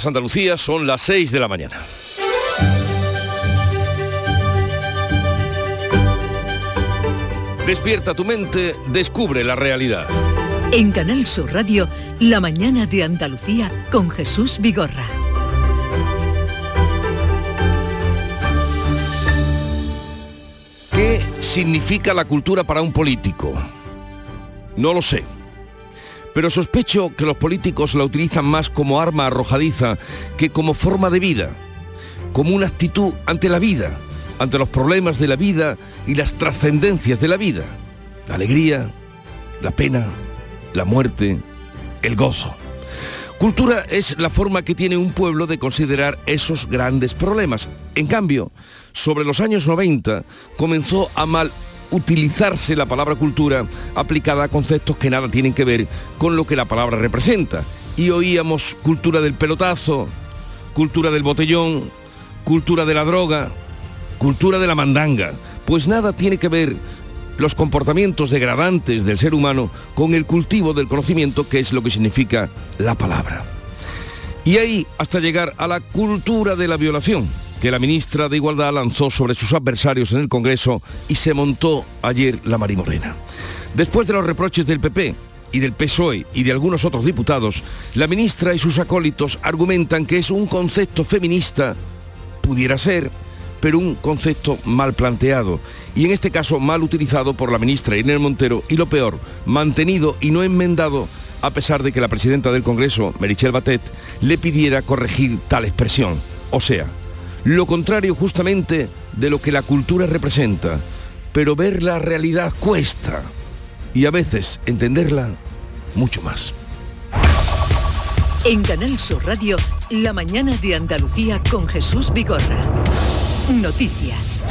Andalucía son las 6 de la mañana. Despierta tu mente, descubre la realidad. En Canal Sur Radio, La mañana de Andalucía con Jesús Vigorra. ¿Qué significa la cultura para un político? No lo sé. Pero sospecho que los políticos la utilizan más como arma arrojadiza que como forma de vida, como una actitud ante la vida, ante los problemas de la vida y las trascendencias de la vida. La alegría, la pena, la muerte, el gozo. Cultura es la forma que tiene un pueblo de considerar esos grandes problemas. En cambio, sobre los años 90 comenzó a mal utilizarse la palabra cultura aplicada a conceptos que nada tienen que ver con lo que la palabra representa. Y oíamos cultura del pelotazo, cultura del botellón, cultura de la droga, cultura de la mandanga. Pues nada tiene que ver los comportamientos degradantes del ser humano con el cultivo del conocimiento, que es lo que significa la palabra. Y ahí hasta llegar a la cultura de la violación, que la ministra de Igualdad lanzó sobre sus adversarios en el Congreso y se montó ayer la marimorena. Después de los reproches del PP y del PSOE y de algunos otros diputados, la ministra y sus acólitos argumentan que es un concepto feminista, pudiera ser, pero un concepto mal planteado y en este caso mal utilizado por la ministra Inés Montero y lo peor, mantenido y no enmendado a pesar de que la presidenta del Congreso, Merichel Batet, le pidiera corregir tal expresión. O sea, lo contrario justamente de lo que la cultura representa, pero ver la realidad cuesta y a veces entenderla mucho más. En Canal Sur Radio, la mañana de Andalucía con Jesús Vigorra. Noticias.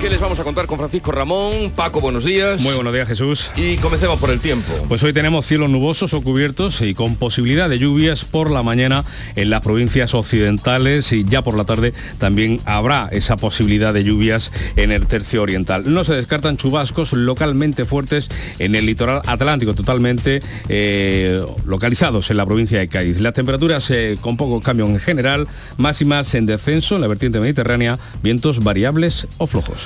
¿Qué les vamos a contar con Francisco Ramón? Paco, buenos días. Muy buenos días, Jesús. Y comencemos por el tiempo. Pues hoy tenemos cielos nubosos o cubiertos y con posibilidad de lluvias por la mañana en las provincias occidentales y ya por la tarde también habrá esa posibilidad de lluvias en el tercio oriental. No se descartan chubascos localmente fuertes en el litoral atlántico, totalmente eh, localizados en la provincia de Cádiz. Las temperaturas eh, con poco cambio en general, máximas en descenso en la vertiente mediterránea, vientos variables o flojos.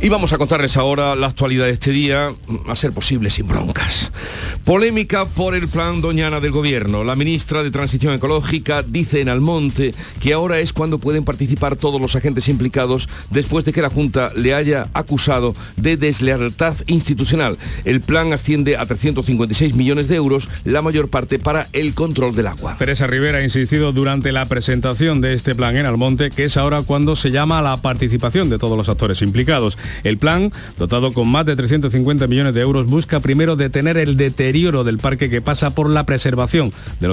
Y vamos a contarles ahora la actualidad de este día, a ser posible sin broncas. Polémica por el plan Doñana del Gobierno. La ministra de Transición Ecológica dice en Almonte que ahora es cuando pueden participar todos los agentes implicados después de que la Junta le haya acusado de deslealtad institucional. El plan asciende a 356 millones de euros, la mayor parte para el control del agua. Teresa Rivera ha insistido durante la presentación de este plan en Almonte que es ahora cuando se llama a la participación de todos los actores implicados. El plan, dotado con más de 350 millones de euros, busca primero detener el deterioro del parque que pasa por la preservación de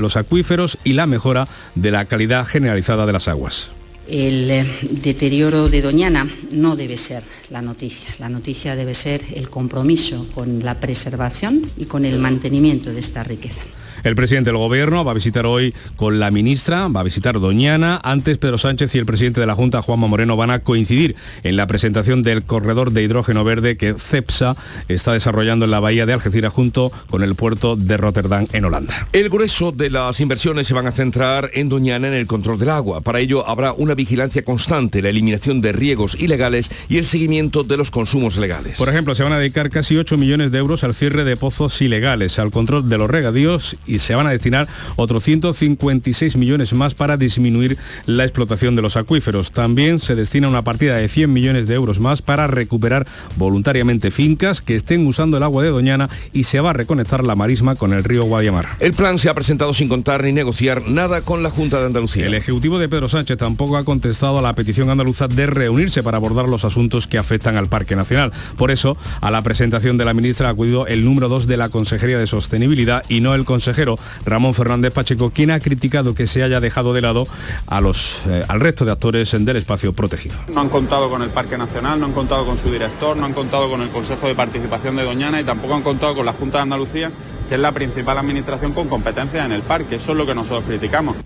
los, acuíferos y la mejora de la calidad generalizada de las aguas. El eh, deterioro de Doñana no debe ser la noticia. La noticia debe ser el compromiso con la preservación y con el mantenimiento de esta riqueza. El presidente del Gobierno va a visitar hoy con la ministra, va a visitar Doñana. Antes Pedro Sánchez y el presidente de la Junta, Juanma Moreno, van a coincidir en la presentación del corredor de hidrógeno verde que CEPSA está desarrollando en la bahía de Algeciras junto con el puerto de Rotterdam en Holanda. El grueso de las inversiones se van a centrar en Doñana en el control del agua. Para ello habrá una vigilancia constante, la eliminación de riegos ilegales y el seguimiento de los consumos legales. Por ejemplo, se van a dedicar casi 8 millones de euros al cierre de pozos ilegales, al control de los regadíos y se van a destinar otros 156 millones más para disminuir la explotación de los acuíferos. También se destina una partida de 100 millones de euros más para recuperar voluntariamente fincas que estén usando el agua de Doñana y se va a reconectar la marisma con el río Guadiamar. El plan se ha presentado sin contar ni negociar nada con la Junta de Andalucía. El Ejecutivo de Pedro Sánchez tampoco ha contestado a la petición andaluza de reunirse para abordar los asuntos que afectan al Parque Nacional. Por eso, a la presentación de la ministra ha acudido el número 2 de la Consejería de Sostenibilidad y no el consejero Ramón Fernández Pacheco, quien ha criticado que se haya dejado de lado a los, eh, al resto de actores del espacio protegido. No han contado con el Parque Nacional, no han contado con su director, no han contado con el Consejo de Participación de Doñana y tampoco han contado con la Junta de Andalucía, que es la principal administración con competencias en el parque. Eso es lo que nosotros criticamos.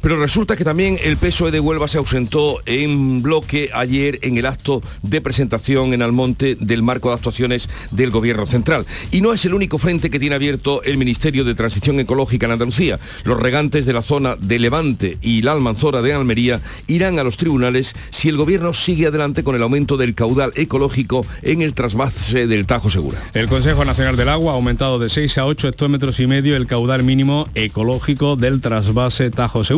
Pero resulta que también el PSOE de Huelva se ausentó en bloque ayer en el acto de presentación en Almonte del marco de actuaciones del Gobierno Central. Y no es el único frente que tiene abierto el Ministerio de Transición Ecológica en Andalucía. Los regantes de la zona de Levante y la Almanzora de Almería irán a los tribunales si el Gobierno sigue adelante con el aumento del caudal ecológico en el trasvase del Tajo Segura. El Consejo Nacional del Agua ha aumentado de 6 a 8 hectómetros y medio el caudal mínimo ecológico del trasvase Tajo Segura.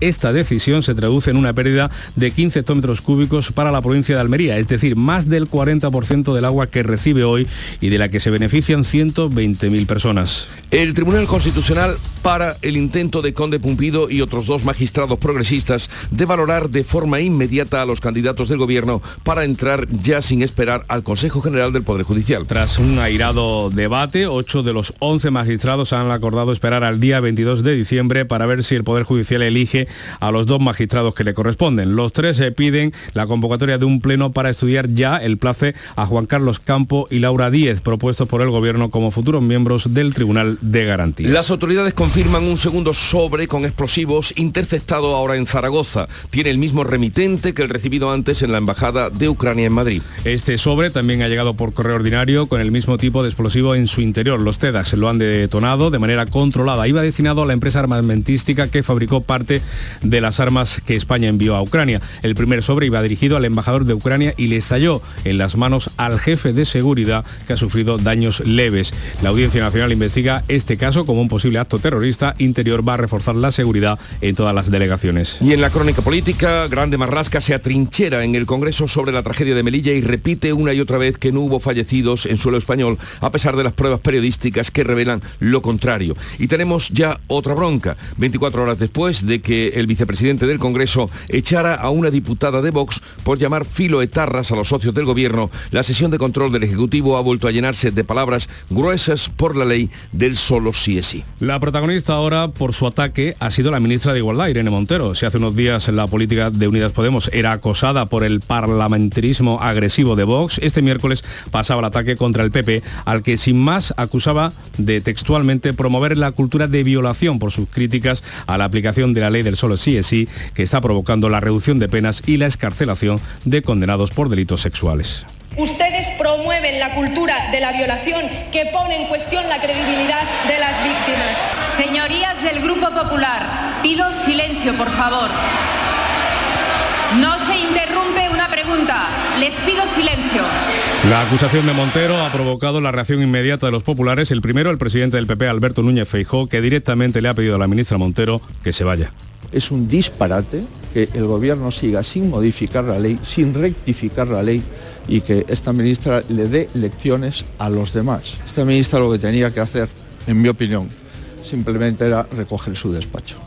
Esta decisión se traduce en una pérdida de 15 hectómetros cúbicos para la provincia de Almería, es decir, más del 40% del agua que recibe hoy y de la que se benefician 120.000 personas. El Tribunal Constitucional para el intento de Conde Pumpido y otros dos magistrados progresistas de valorar de forma inmediata a los candidatos del gobierno para entrar ya sin esperar al Consejo General del Poder Judicial. Tras un airado debate, ocho de los 11 magistrados han acordado esperar al día 22 de diciembre para ver si el Poder Judicial elige a los dos magistrados que le corresponden. Los tres se piden la convocatoria de un pleno para estudiar ya el place a Juan Carlos Campo y Laura Díez, propuestos por el gobierno como futuros miembros del Tribunal de Garantía. Las autoridades confirman un segundo sobre con explosivos interceptado ahora en Zaragoza. Tiene el mismo remitente que el recibido antes en la Embajada de Ucrania en Madrid. Este sobre también ha llegado por correo ordinario con el mismo tipo de explosivo en su interior. Los TEDAX lo han detonado de manera controlada. Iba destinado a la empresa armamentística que fabricó parte de las armas que España envió a Ucrania. El primer sobre iba dirigido al embajador de Ucrania y le estalló en las manos al jefe de seguridad que ha sufrido daños leves. La Audiencia Nacional investiga este caso como un posible acto terrorista. Interior va a reforzar la seguridad en todas las delegaciones. Y en la crónica política, Grande Marrasca se atrinchera en el Congreso sobre la tragedia de Melilla y repite una y otra vez que no hubo fallecidos en suelo español, a pesar de las pruebas periodísticas que revelan lo contrario. Y tenemos ya otra bronca, 24 horas después de que el vicepresidente del Congreso echara a una diputada de Vox por llamar filoetarras a los socios del gobierno, la sesión de control del Ejecutivo ha vuelto a llenarse de palabras gruesas por la ley del solo sí es sí. La protagonista ahora por su ataque ha sido la ministra de Igualdad, Irene Montero. Si hace unos días la política de Unidas Podemos era acosada por el parlamentarismo agresivo de Vox, este miércoles pasaba el ataque contra el PP, al que sin más acusaba de textualmente promover la cultura de violación por sus críticas a la aplicación de la ley del solo sí es sí, que está provocando la reducción de penas y la escarcelación de condenados por delitos sexuales. Ustedes promueven la cultura de la violación que pone en cuestión la credibilidad de las víctimas. Señorías del Grupo Popular, pido silencio, por favor. No se una pregunta. Les pido silencio. La acusación de Montero ha provocado la reacción inmediata de los populares. El primero, el presidente del PP, Alberto Núñez Feijó, que directamente le ha pedido a la ministra Montero que se vaya. Es un disparate que el gobierno siga sin modificar la ley, sin rectificar la ley y que esta ministra le dé lecciones a los demás. Esta ministra lo que tenía que hacer, en mi opinión, simplemente era recoger su despacho.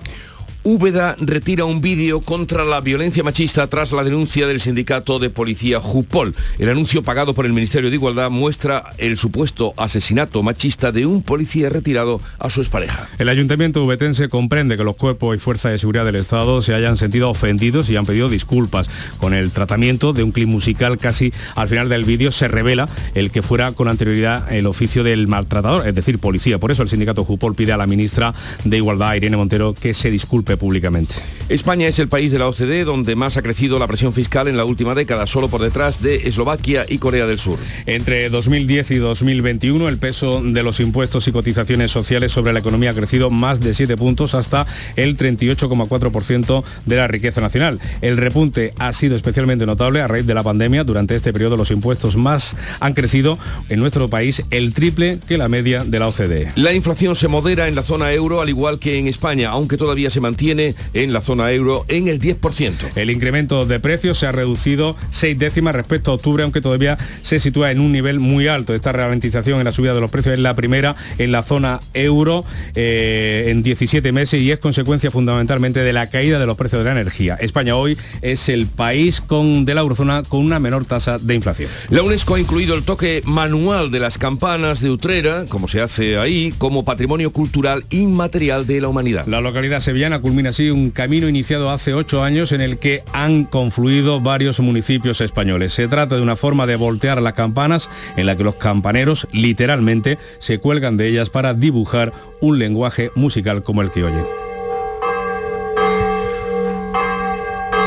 Úbeda retira un vídeo contra la violencia machista tras la denuncia del sindicato de policía Jupol. El anuncio pagado por el Ministerio de Igualdad muestra el supuesto asesinato machista de un policía retirado a su expareja. El ayuntamiento ubetense comprende que los cuerpos y fuerzas de seguridad del Estado se hayan sentido ofendidos y han pedido disculpas. Con el tratamiento de un clip musical casi al final del vídeo se revela el que fuera con anterioridad el oficio del maltratador, es decir, policía. Por eso el sindicato Jupol pide a la ministra de Igualdad, Irene Montero, que se disculpe públicamente. España es el país de la OCDE donde más ha crecido la presión fiscal en la última década, solo por detrás de Eslovaquia y Corea del Sur. Entre 2010 y 2021 el peso de los impuestos y cotizaciones sociales sobre la economía ha crecido más de 7 puntos hasta el 38,4% de la riqueza nacional. El repunte ha sido especialmente notable a raíz de la pandemia. Durante este periodo los impuestos más han crecido en nuestro país el triple que la media de la OCDE. La inflación se modera en la zona euro al igual que en España, aunque todavía se mantiene en la zona euro en el 10%. El incremento de precios se ha reducido seis décimas respecto a octubre, aunque todavía se sitúa en un nivel muy alto. Esta ralentización en la subida de los precios es la primera en la zona euro eh, en 17 meses y es consecuencia fundamentalmente de la caída de los precios de la energía. España hoy es el país con, de la eurozona con una menor tasa de inflación. La UNESCO ha incluido el toque manual de las campanas de Utrera, como se hace ahí, como patrimonio cultural inmaterial de la humanidad. La localidad sevillana culmina así un camino iniciado hace ocho años en el que han confluido varios municipios españoles. Se trata de una forma de voltear las campanas en la que los campaneros literalmente se cuelgan de ellas para dibujar un lenguaje musical como el que oye.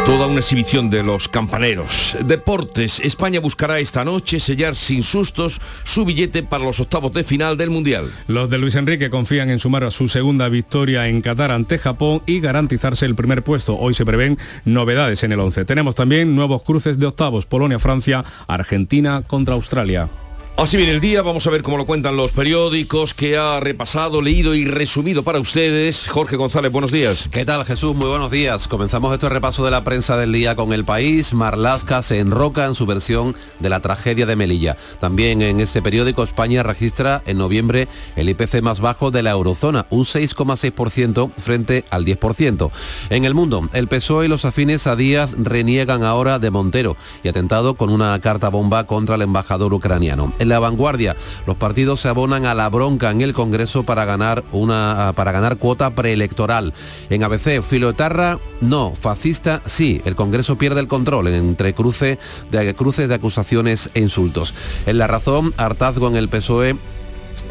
Toda una exhibición de los campaneros. Deportes. España buscará esta noche sellar sin sustos su billete para los octavos de final del Mundial. Los de Luis Enrique confían en sumar su segunda victoria en Qatar ante Japón y garantizarse el primer puesto. Hoy se prevén novedades en el 11. Tenemos también nuevos cruces de octavos. Polonia-Francia, Argentina contra Australia. Así viene el día, vamos a ver cómo lo cuentan los periódicos que ha repasado, leído y resumido para ustedes. Jorge González, buenos días. ¿Qué tal Jesús? Muy buenos días. Comenzamos este repaso de la prensa del día con el país. Marlasca se enroca en su versión de la tragedia de Melilla. También en este periódico España registra en noviembre el IPC más bajo de la eurozona, un 6,6% frente al 10%. En el mundo, el PSOE y los afines a Díaz reniegan ahora de Montero y atentado con una carta bomba contra el embajador ucraniano en la vanguardia. Los partidos se abonan a la bronca en el Congreso para ganar, una, para ganar cuota preelectoral. En ABC, filoetarra, no, fascista, sí. El Congreso pierde el control entre cruce de, cruces de acusaciones e insultos. En la razón, hartazgo en el PSOE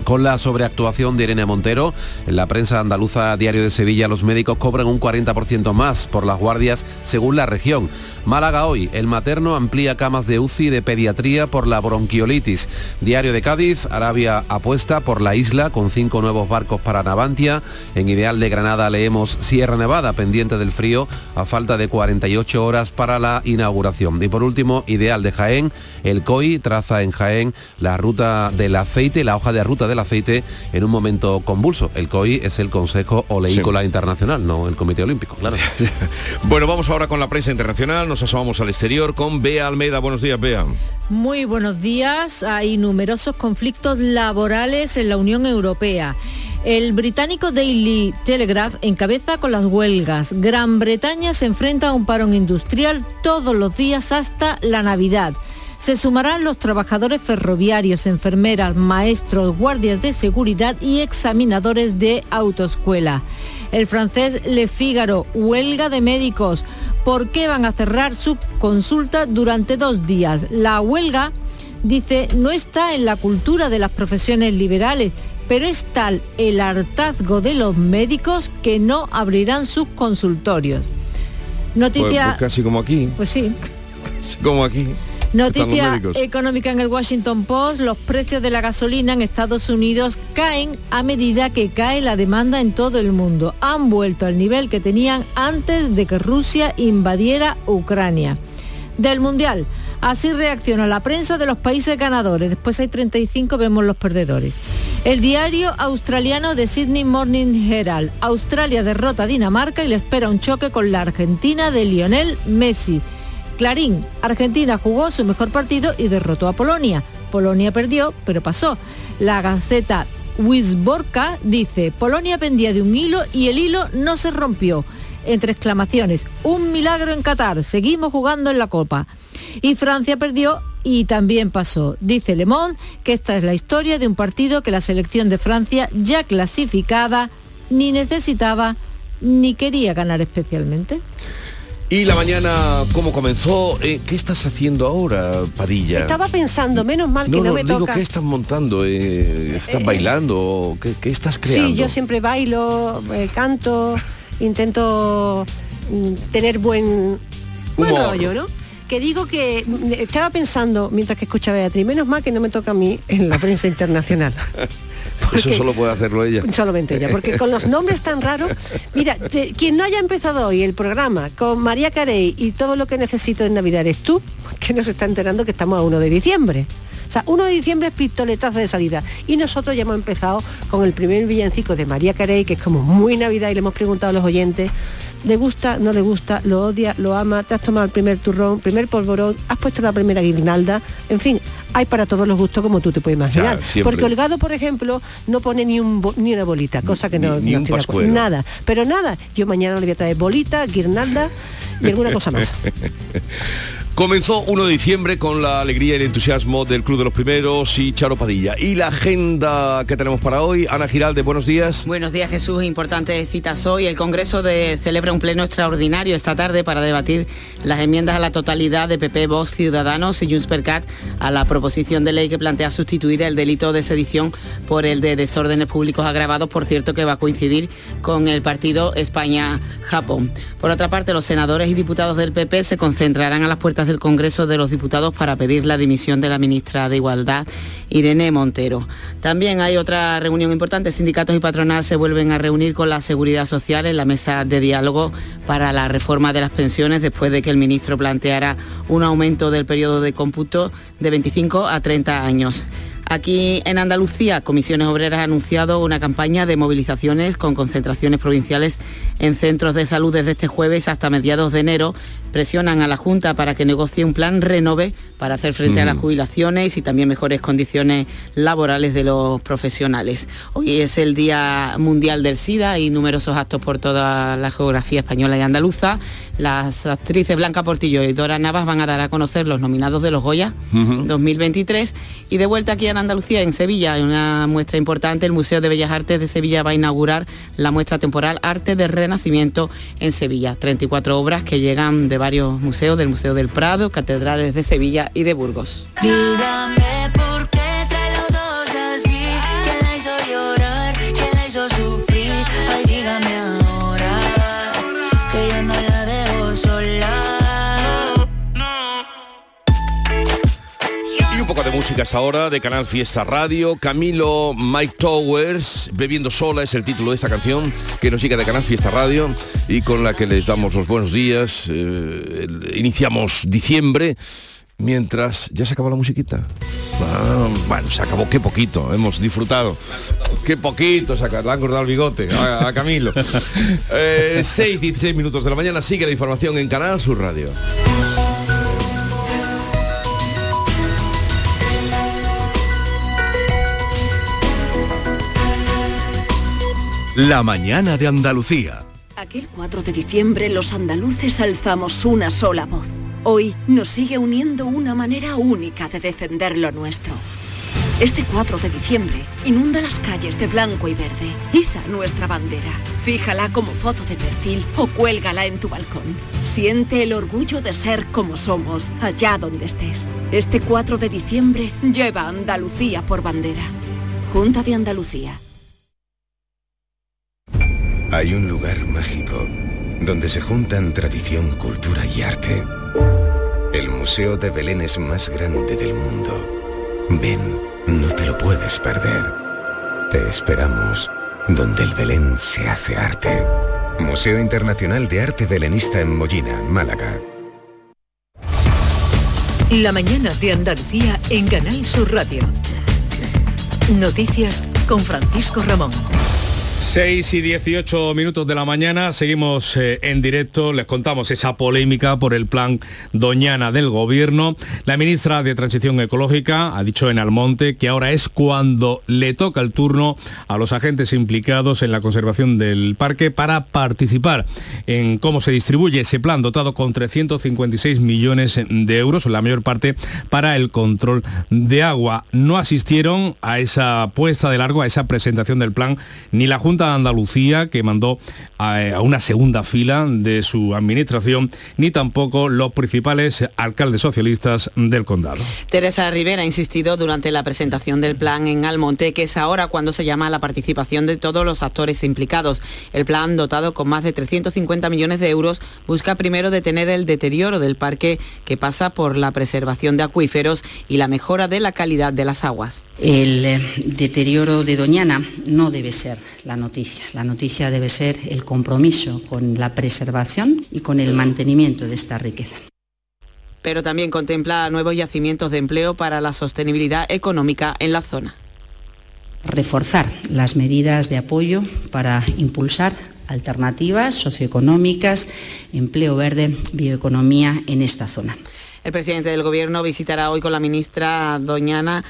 con la sobreactuación de Irene Montero. En la prensa andaluza Diario de Sevilla los médicos cobran un 40% más por las guardias según la región. Málaga hoy, el materno amplía camas de UCI de pediatría por la bronquiolitis. Diario de Cádiz, Arabia apuesta por la isla con cinco nuevos barcos para Navantia. En Ideal de Granada leemos Sierra Nevada, pendiente del frío, a falta de 48 horas para la inauguración. Y por último, Ideal de Jaén, el COI traza en Jaén la ruta del aceite, la hoja de ruta del aceite en un momento convulso. El COI es el Consejo Oleícola Internacional, no el Comité Olímpico, claro. bueno, vamos ahora con la prensa internacional nos asomamos al exterior con Bea Almeida. Buenos días, Bea. Muy buenos días. Hay numerosos conflictos laborales en la Unión Europea. El británico Daily Telegraph encabeza con las huelgas. Gran Bretaña se enfrenta a un parón industrial todos los días hasta la Navidad. Se sumarán los trabajadores ferroviarios, enfermeras, maestros, guardias de seguridad y examinadores de autoescuela. El francés Le Figaro, huelga de médicos. ¿Por qué van a cerrar su consulta durante dos días? La huelga, dice, no está en la cultura de las profesiones liberales, pero es tal el hartazgo de los médicos que no abrirán sus consultorios. Noticia... Pues, pues casi como aquí. Pues sí. como aquí. Noticia económica en el Washington Post, los precios de la gasolina en Estados Unidos caen a medida que cae la demanda en todo el mundo. Han vuelto al nivel que tenían antes de que Rusia invadiera Ucrania. Del Mundial, así reacciona la prensa de los países ganadores. Después hay 35, vemos los perdedores. El diario australiano de Sydney Morning Herald. Australia derrota a Dinamarca y le espera un choque con la Argentina de Lionel Messi. Clarín, Argentina jugó su mejor partido y derrotó a Polonia. Polonia perdió, pero pasó. La Gaceta Wisborka dice, Polonia pendía de un hilo y el hilo no se rompió. Entre exclamaciones, un milagro en Qatar, seguimos jugando en la Copa. Y Francia perdió y también pasó. Dice Le Monde que esta es la historia de un partido que la selección de Francia, ya clasificada, ni necesitaba ni quería ganar especialmente. Y la mañana, ¿cómo comenzó? Eh, ¿Qué estás haciendo ahora, Padilla? Estaba pensando, menos mal que no, me digo, toca. ¿Qué estás montando? Eh, ¿Estás eh, bailando? ¿Qué, estás creando? Sí, yo siempre bailo, canto, intento mm, tener buen, buen rollo, ¿no? Que digo que mm, estaba pensando, mientras que escuchaba a Beatriz, menos mal que no me toca a mí en la prensa internacional. Eso solo puede hacerlo ella. Solamente ella, porque con los nombres tan raros, mira, quien no haya empezado hoy el programa con María Carey y todo lo que necesito en Navidad eres tú, que nos está enterando que estamos a 1 de diciembre. O sea, 1 de diciembre es pistoletazo de salida. Y nosotros ya hemos empezado con el primer villancico de María Carey, que es como muy Navidad, y le hemos preguntado a los oyentes, ¿le gusta, no le gusta, lo odia, lo ama, te has tomado el primer turrón, primer polvorón, has puesto la primera guirnalda? En fin, hay para todos los gustos como tú te puedes imaginar. Porque Holgado, por ejemplo, no pone ni, un ni una bolita, cosa que no, ni, Nada. Pero nada, yo mañana le voy a traer bolita, guirnalda y alguna cosa más. Comenzó 1 de diciembre con la alegría y el entusiasmo del Club de los Primeros y Charo Padilla. Y la agenda que tenemos para hoy, Ana Giralde, buenos días. Buenos días Jesús, importantes citas hoy. El Congreso de, celebra un pleno extraordinario esta tarde para debatir las enmiendas a la totalidad de PP, Vox, Ciudadanos y Junts per Cat a la proposición de ley que plantea sustituir el delito de sedición por el de desórdenes públicos agravados, por cierto que va a coincidir con el partido España-Japón. Por otra parte, los senadores y diputados del PP se concentrarán a las puertas del Congreso de los Diputados para pedir la dimisión de la ministra de Igualdad, Irene Montero. También hay otra reunión importante. Sindicatos y patronal se vuelven a reunir con la Seguridad Social en la mesa de diálogo para la reforma de las pensiones después de que el ministro planteara un aumento del periodo de cómputo de 25 a 30 años. Aquí en Andalucía, Comisiones Obreras ha anunciado una campaña de movilizaciones con concentraciones provinciales en centros de salud desde este jueves hasta mediados de enero. Presionan a la Junta para que negocie un plan renove para hacer frente a las jubilaciones y también mejores condiciones laborales de los profesionales. Hoy es el Día Mundial del SIDA y numerosos actos por toda la geografía española y andaluza. Las actrices Blanca Portillo y Dora Navas van a dar a conocer los nominados de los Goya 2023 y de vuelta aquí en Andalucía, en Sevilla, hay una muestra importante. El Museo de Bellas Artes de Sevilla va a inaugurar la muestra temporal Arte de Renacimiento en Sevilla. 34 obras que llegan de varios museos, del Museo del Prado, catedrales de Sevilla y de Burgos. De música hasta ahora de Canal Fiesta Radio. Camilo Mike Towers, Bebiendo Sola es el título de esta canción que nos llega de Canal Fiesta Radio y con la que les damos los buenos días. Eh, iniciamos diciembre mientras ya se acabó la musiquita. Ah, bueno, se acabó qué poquito, hemos disfrutado. Qué poquito, se le han cortado el bigote a, Camilo. 6, eh, 16 minutos de la mañana, sigue la información en Canal Sur Radio. La mañana de Andalucía. Aquel 4 de diciembre los andaluces alzamos una sola voz. Hoy nos sigue uniendo una manera única de defender lo nuestro. Este 4 de diciembre, inunda las calles de blanco y verde. Iza nuestra bandera. Fíjala como foto de perfil o cuélgala en tu balcón. Siente el orgullo de ser como somos, allá donde estés. Este 4 de diciembre, lleva Andalucía por bandera. Junta de Andalucía. Hay un lugar mágico donde se juntan tradición, cultura y arte. El Museo de Belén es más grande del mundo. Ven, no te lo puedes perder. Te esperamos donde el Belén se hace arte. Museo Internacional de Arte Belenista en Mollina, Málaga. La mañana de Andalucía en Canal Sur Radio. Noticias con Francisco Ramón. 6 y 18 minutos de la mañana, seguimos eh, en directo, les contamos esa polémica por el plan Doñana del Gobierno. La ministra de Transición Ecológica ha dicho en Almonte que ahora es cuando le toca el turno a los agentes implicados en la conservación del parque para participar en cómo se distribuye ese plan dotado con 356 millones de euros, la mayor parte para el control de agua. No asistieron a esa puesta de largo, a esa presentación del plan, ni la Junta de Andalucía, que mandó a, una segunda fila de su administración, ni tampoco los principales alcaldes socialistas del condado. Teresa Rivera ha insistido durante la presentación del plan en Almonte que es ahora cuando se llama la participación de todos los actores implicados. El plan, dotado con más de 350 millones de euros, busca primero detener el deterioro del parque que pasa por la preservación de acuíferos y la mejora de la calidad de las aguas. El eh, deterioro de Doñana no debe ser la noticia. La noticia debe ser el compromiso con la preservación y con el mantenimiento de esta riqueza. Pero también contempla nuevos yacimientos de empleo para la sostenibilidad económica en la zona. Reforzar las medidas de apoyo para impulsar alternativas socioeconómicas, empleo verde, bioeconomía en esta zona. El presidente del Gobierno visitará hoy con la ministra Doñana,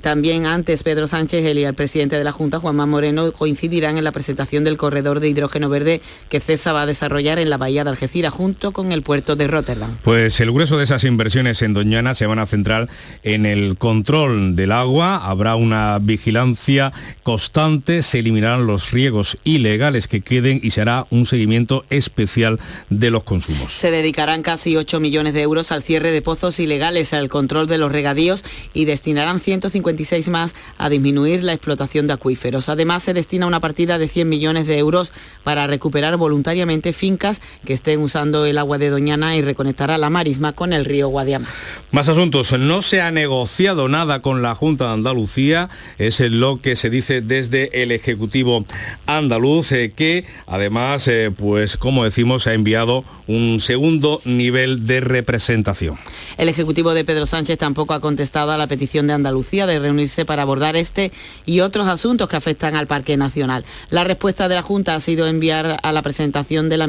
también antes Pedro Sánchez y el presidente de la Junta, Juanma Moreno, coincidirán en la presentación del corredor de hidrógeno verde que CESA va a desarrollar en la bahía de Algeciras junto con el puerto de Rotterdam. Pues el grueso de esas inversiones en Doñana se van a centrar en el control del agua, habrá una vigilancia constante, se eliminarán los riegos ilegales que queden y se hará un seguimiento especial de los consumos. Se dedicarán casi 8 millones de euros al cierre de pozos ilegales, al control de los regadíos y destinarán 156 más a disminuir la explotación de acuíferos. Además, se destina una partida de 100 millones de euros para recuperar voluntariamente fincas que estén usando el agua de Doñana y reconectará la marisma con el río Guadiama. Más asuntos. No se ha negociado nada con la Junta de Andalucía, es lo que se dice desde el Ejecutivo andaluz, eh, que además, eh, pues como decimos, ha enviado un segundo nivel de representación. El Ejecutivo de Pedro Sánchez tampoco ha contestado a la petición de Andalucía de reunirse para abordar este y otros asuntos que afectan al Parque Nacional. La respuesta de la Junta ha sido enviar a la presentación de la,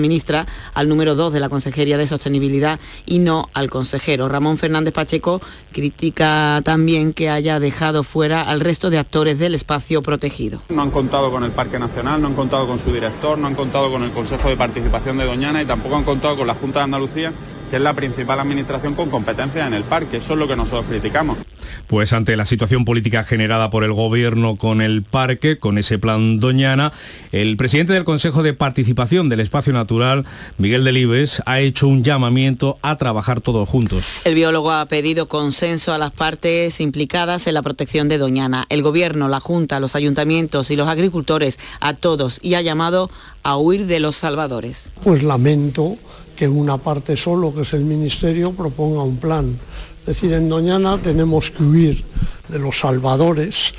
ministra al número 2 de la Consejería de Sostenibilidad y no al consejero. Ramón Fernández Pacheco critica también que haya dejado fuera al resto de actores del espacio protegido. No han contado con el Parque Nacional, no han contado con su director, no han contado con el Consejo de Participación de Doñana y tampoco han contado con la Junta de Andalucía que es la principal administración con competencia en el parque. Eso es lo que nosotros criticamos. Pues ante la situación política generada por el gobierno con el parque, con ese plan Doñana, el presidente del Consejo de Participación del Espacio Natural, Miguel Delibes, ha hecho un llamamiento a trabajar todos juntos. El biólogo ha pedido consenso a las partes implicadas en la protección de Doñana. El gobierno, la Junta, los ayuntamientos y los agricultores, a todos, y ha llamado a huir de los salvadores. Pues lamento que una parte solo, que es el Ministerio, proponga un plan. Es decir, en Doñana tenemos que huir de los salvadores.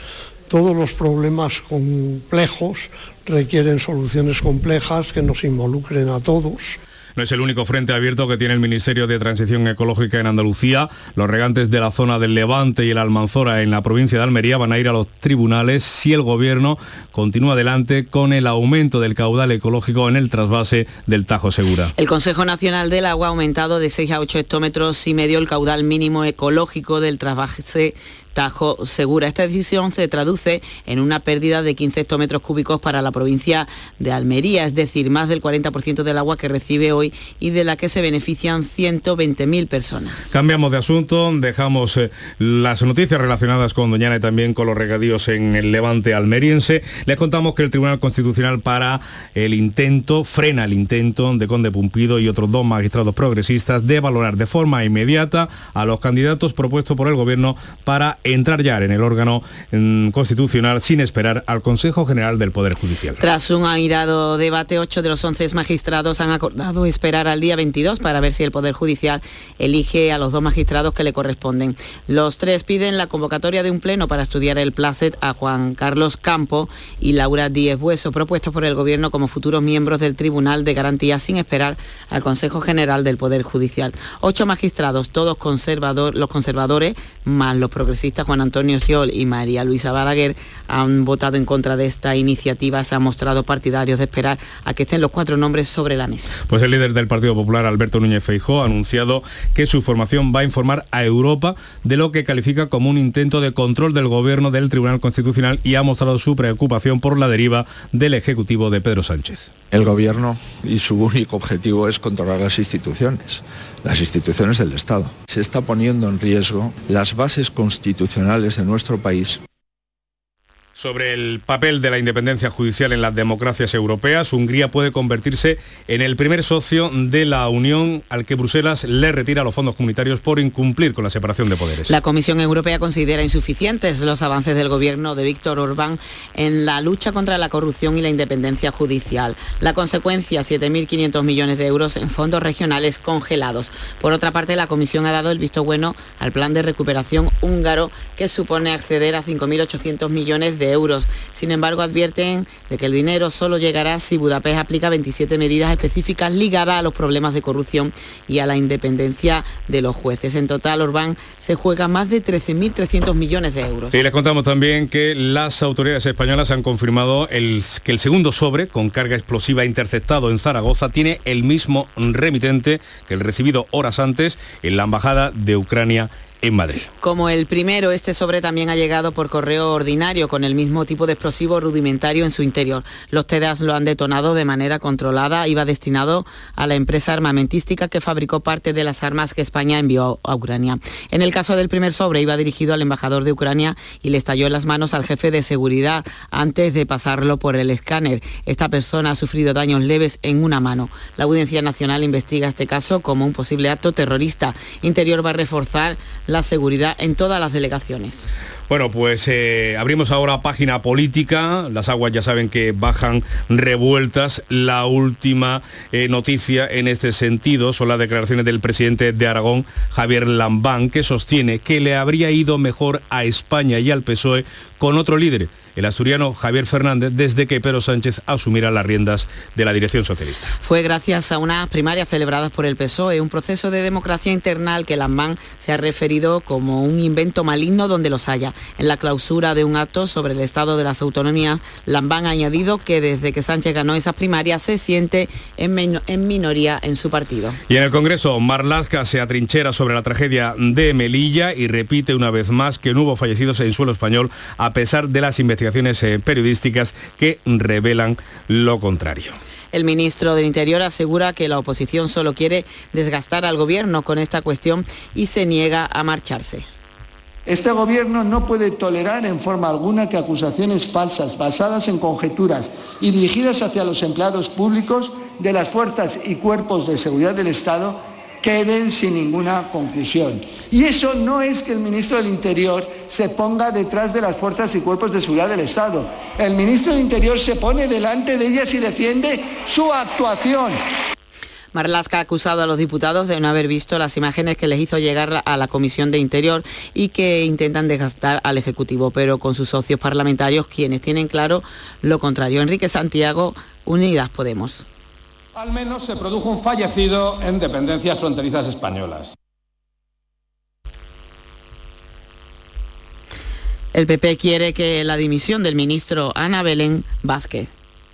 Todos los problemas complejos requieren soluciones complejas que nos involucren a todos. No es el único frente abierto que tiene el Ministerio de Transición Ecológica en Andalucía. Los regantes de la zona del Levante y el Almanzora en la provincia de Almería van a ir a los tribunales si el gobierno continúa adelante con el aumento del caudal ecológico en el trasvase del Tajo Segura. El Consejo Nacional del Agua ha aumentado de 6 a 8 hectómetros y medio el caudal mínimo ecológico del trasvase Tajo Segura. Esta decisión se traduce en una pérdida de 15 hectómetros cúbicos para la provincia de Almería, es decir, más del 40% del agua que recibe hoy y de la que se benefician 120.000 personas. Cambiamos de asunto, dejamos eh, las noticias relacionadas con Doñana y también con los regadíos en el levante almeriense. Les contamos que el Tribunal Constitucional para el intento, frena el intento de Conde Pumpido y otros dos magistrados progresistas de valorar de forma inmediata a los candidatos propuestos por el Gobierno para entrar ya en el órgano mm, constitucional sin esperar al Consejo General del Poder Judicial. Tras un airado debate, ocho de los once magistrados han acordado esperar al día 22 para ver si el Poder Judicial elige a los dos magistrados que le corresponden. Los tres piden la convocatoria de un pleno para estudiar el placet a Juan Carlos Campo y Laura Díez Bueso, propuestos por el Gobierno como futuros miembros del Tribunal de Garantía sin esperar al Consejo General del Poder Judicial. Ocho magistrados, todos conservador, los conservadores, más los progresistas Juan Antonio Sciol y María Luisa Balaguer han votado en contra de esta iniciativa, se han mostrado partidarios de esperar a que estén los cuatro nombres sobre la mesa. Pues el líder del Partido Popular, Alberto Núñez Feijó, ha anunciado que su formación va a informar a Europa de lo que califica como un intento de control del gobierno del Tribunal Constitucional y ha mostrado su preocupación por la deriva del Ejecutivo de Pedro Sánchez. El gobierno y su único objetivo es controlar las instituciones las instituciones del Estado. Se está poniendo en riesgo las bases constitucionales de nuestro país sobre el papel de la independencia judicial en las democracias europeas, Hungría puede convertirse en el primer socio de la Unión al que Bruselas le retira los fondos comunitarios por incumplir con la separación de poderes. La Comisión Europea considera insuficientes los avances del gobierno de Víctor Orbán en la lucha contra la corrupción y la independencia judicial. La consecuencia, 7.500 millones de euros en fondos regionales congelados. Por otra parte, la Comisión ha dado el visto bueno al plan de recuperación húngaro que supone acceder a 5.800 millones de euros. Sin embargo, advierten de que el dinero solo llegará si Budapest aplica 27 medidas específicas ligadas a los problemas de corrupción y a la independencia de los jueces. En total, Orbán se juega más de 13.300 millones de euros. Y les contamos también que las autoridades españolas han confirmado el, que el segundo sobre con carga explosiva interceptado en Zaragoza tiene el mismo remitente que el recibido horas antes en la Embajada de Ucrania en Madrid. Como el primero, este sobre también ha llegado por correo ordinario con el mismo tipo de explosivo rudimentario en su interior. Los TEDAS lo han detonado de manera controlada. Iba destinado a la empresa armamentística que fabricó parte de las armas que España envió a Ucrania. En el caso del primer sobre, iba dirigido al embajador de Ucrania y le estalló en las manos al jefe de seguridad antes de pasarlo por el escáner. Esta persona ha sufrido daños leves en una mano. La Audiencia Nacional investiga este caso como un posible acto terrorista. Interior va a reforzar la seguridad en todas las delegaciones. Bueno, pues eh, abrimos ahora página política. Las aguas ya saben que bajan revueltas. La última eh, noticia en este sentido son las declaraciones del presidente de Aragón, Javier Lambán, que sostiene que le habría ido mejor a España y al PSOE con otro líder el asturiano Javier Fernández desde que Pedro Sánchez asumiera las riendas de la dirección socialista. Fue gracias a unas primarias celebradas por el PSOE, un proceso de democracia interna al que Lambán se ha referido como un invento maligno donde los haya. En la clausura de un acto sobre el estado de las autonomías, Lambán ha añadido que desde que Sánchez ganó esas primarias se siente en, en minoría en su partido. Y en el Congreso, Marlaska se atrinchera sobre la tragedia de Melilla y repite una vez más que no hubo fallecidos en suelo español a pesar de las investigaciones investigaciones eh, periodísticas que revelan lo contrario. El ministro del Interior asegura que la oposición solo quiere desgastar al gobierno con esta cuestión y se niega a marcharse. Este gobierno no puede tolerar en forma alguna que acusaciones falsas basadas en conjeturas y dirigidas hacia los empleados públicos de las fuerzas y cuerpos de seguridad del Estado queden sin ninguna conclusión. Y eso no es que el ministro del Interior se ponga detrás de las fuerzas y cuerpos de seguridad del Estado. El ministro del Interior se pone delante de ellas y defiende su actuación. Marlaska ha acusado a los diputados de no haber visto las imágenes que les hizo llegar a la Comisión de Interior y que intentan desgastar al Ejecutivo, pero con sus socios parlamentarios quienes tienen claro lo contrario. Enrique Santiago, Unidas Podemos. Al menos se produjo un fallecido en dependencias fronterizas españolas. El PP quiere que la dimisión del ministro Ana Belén Vázquez.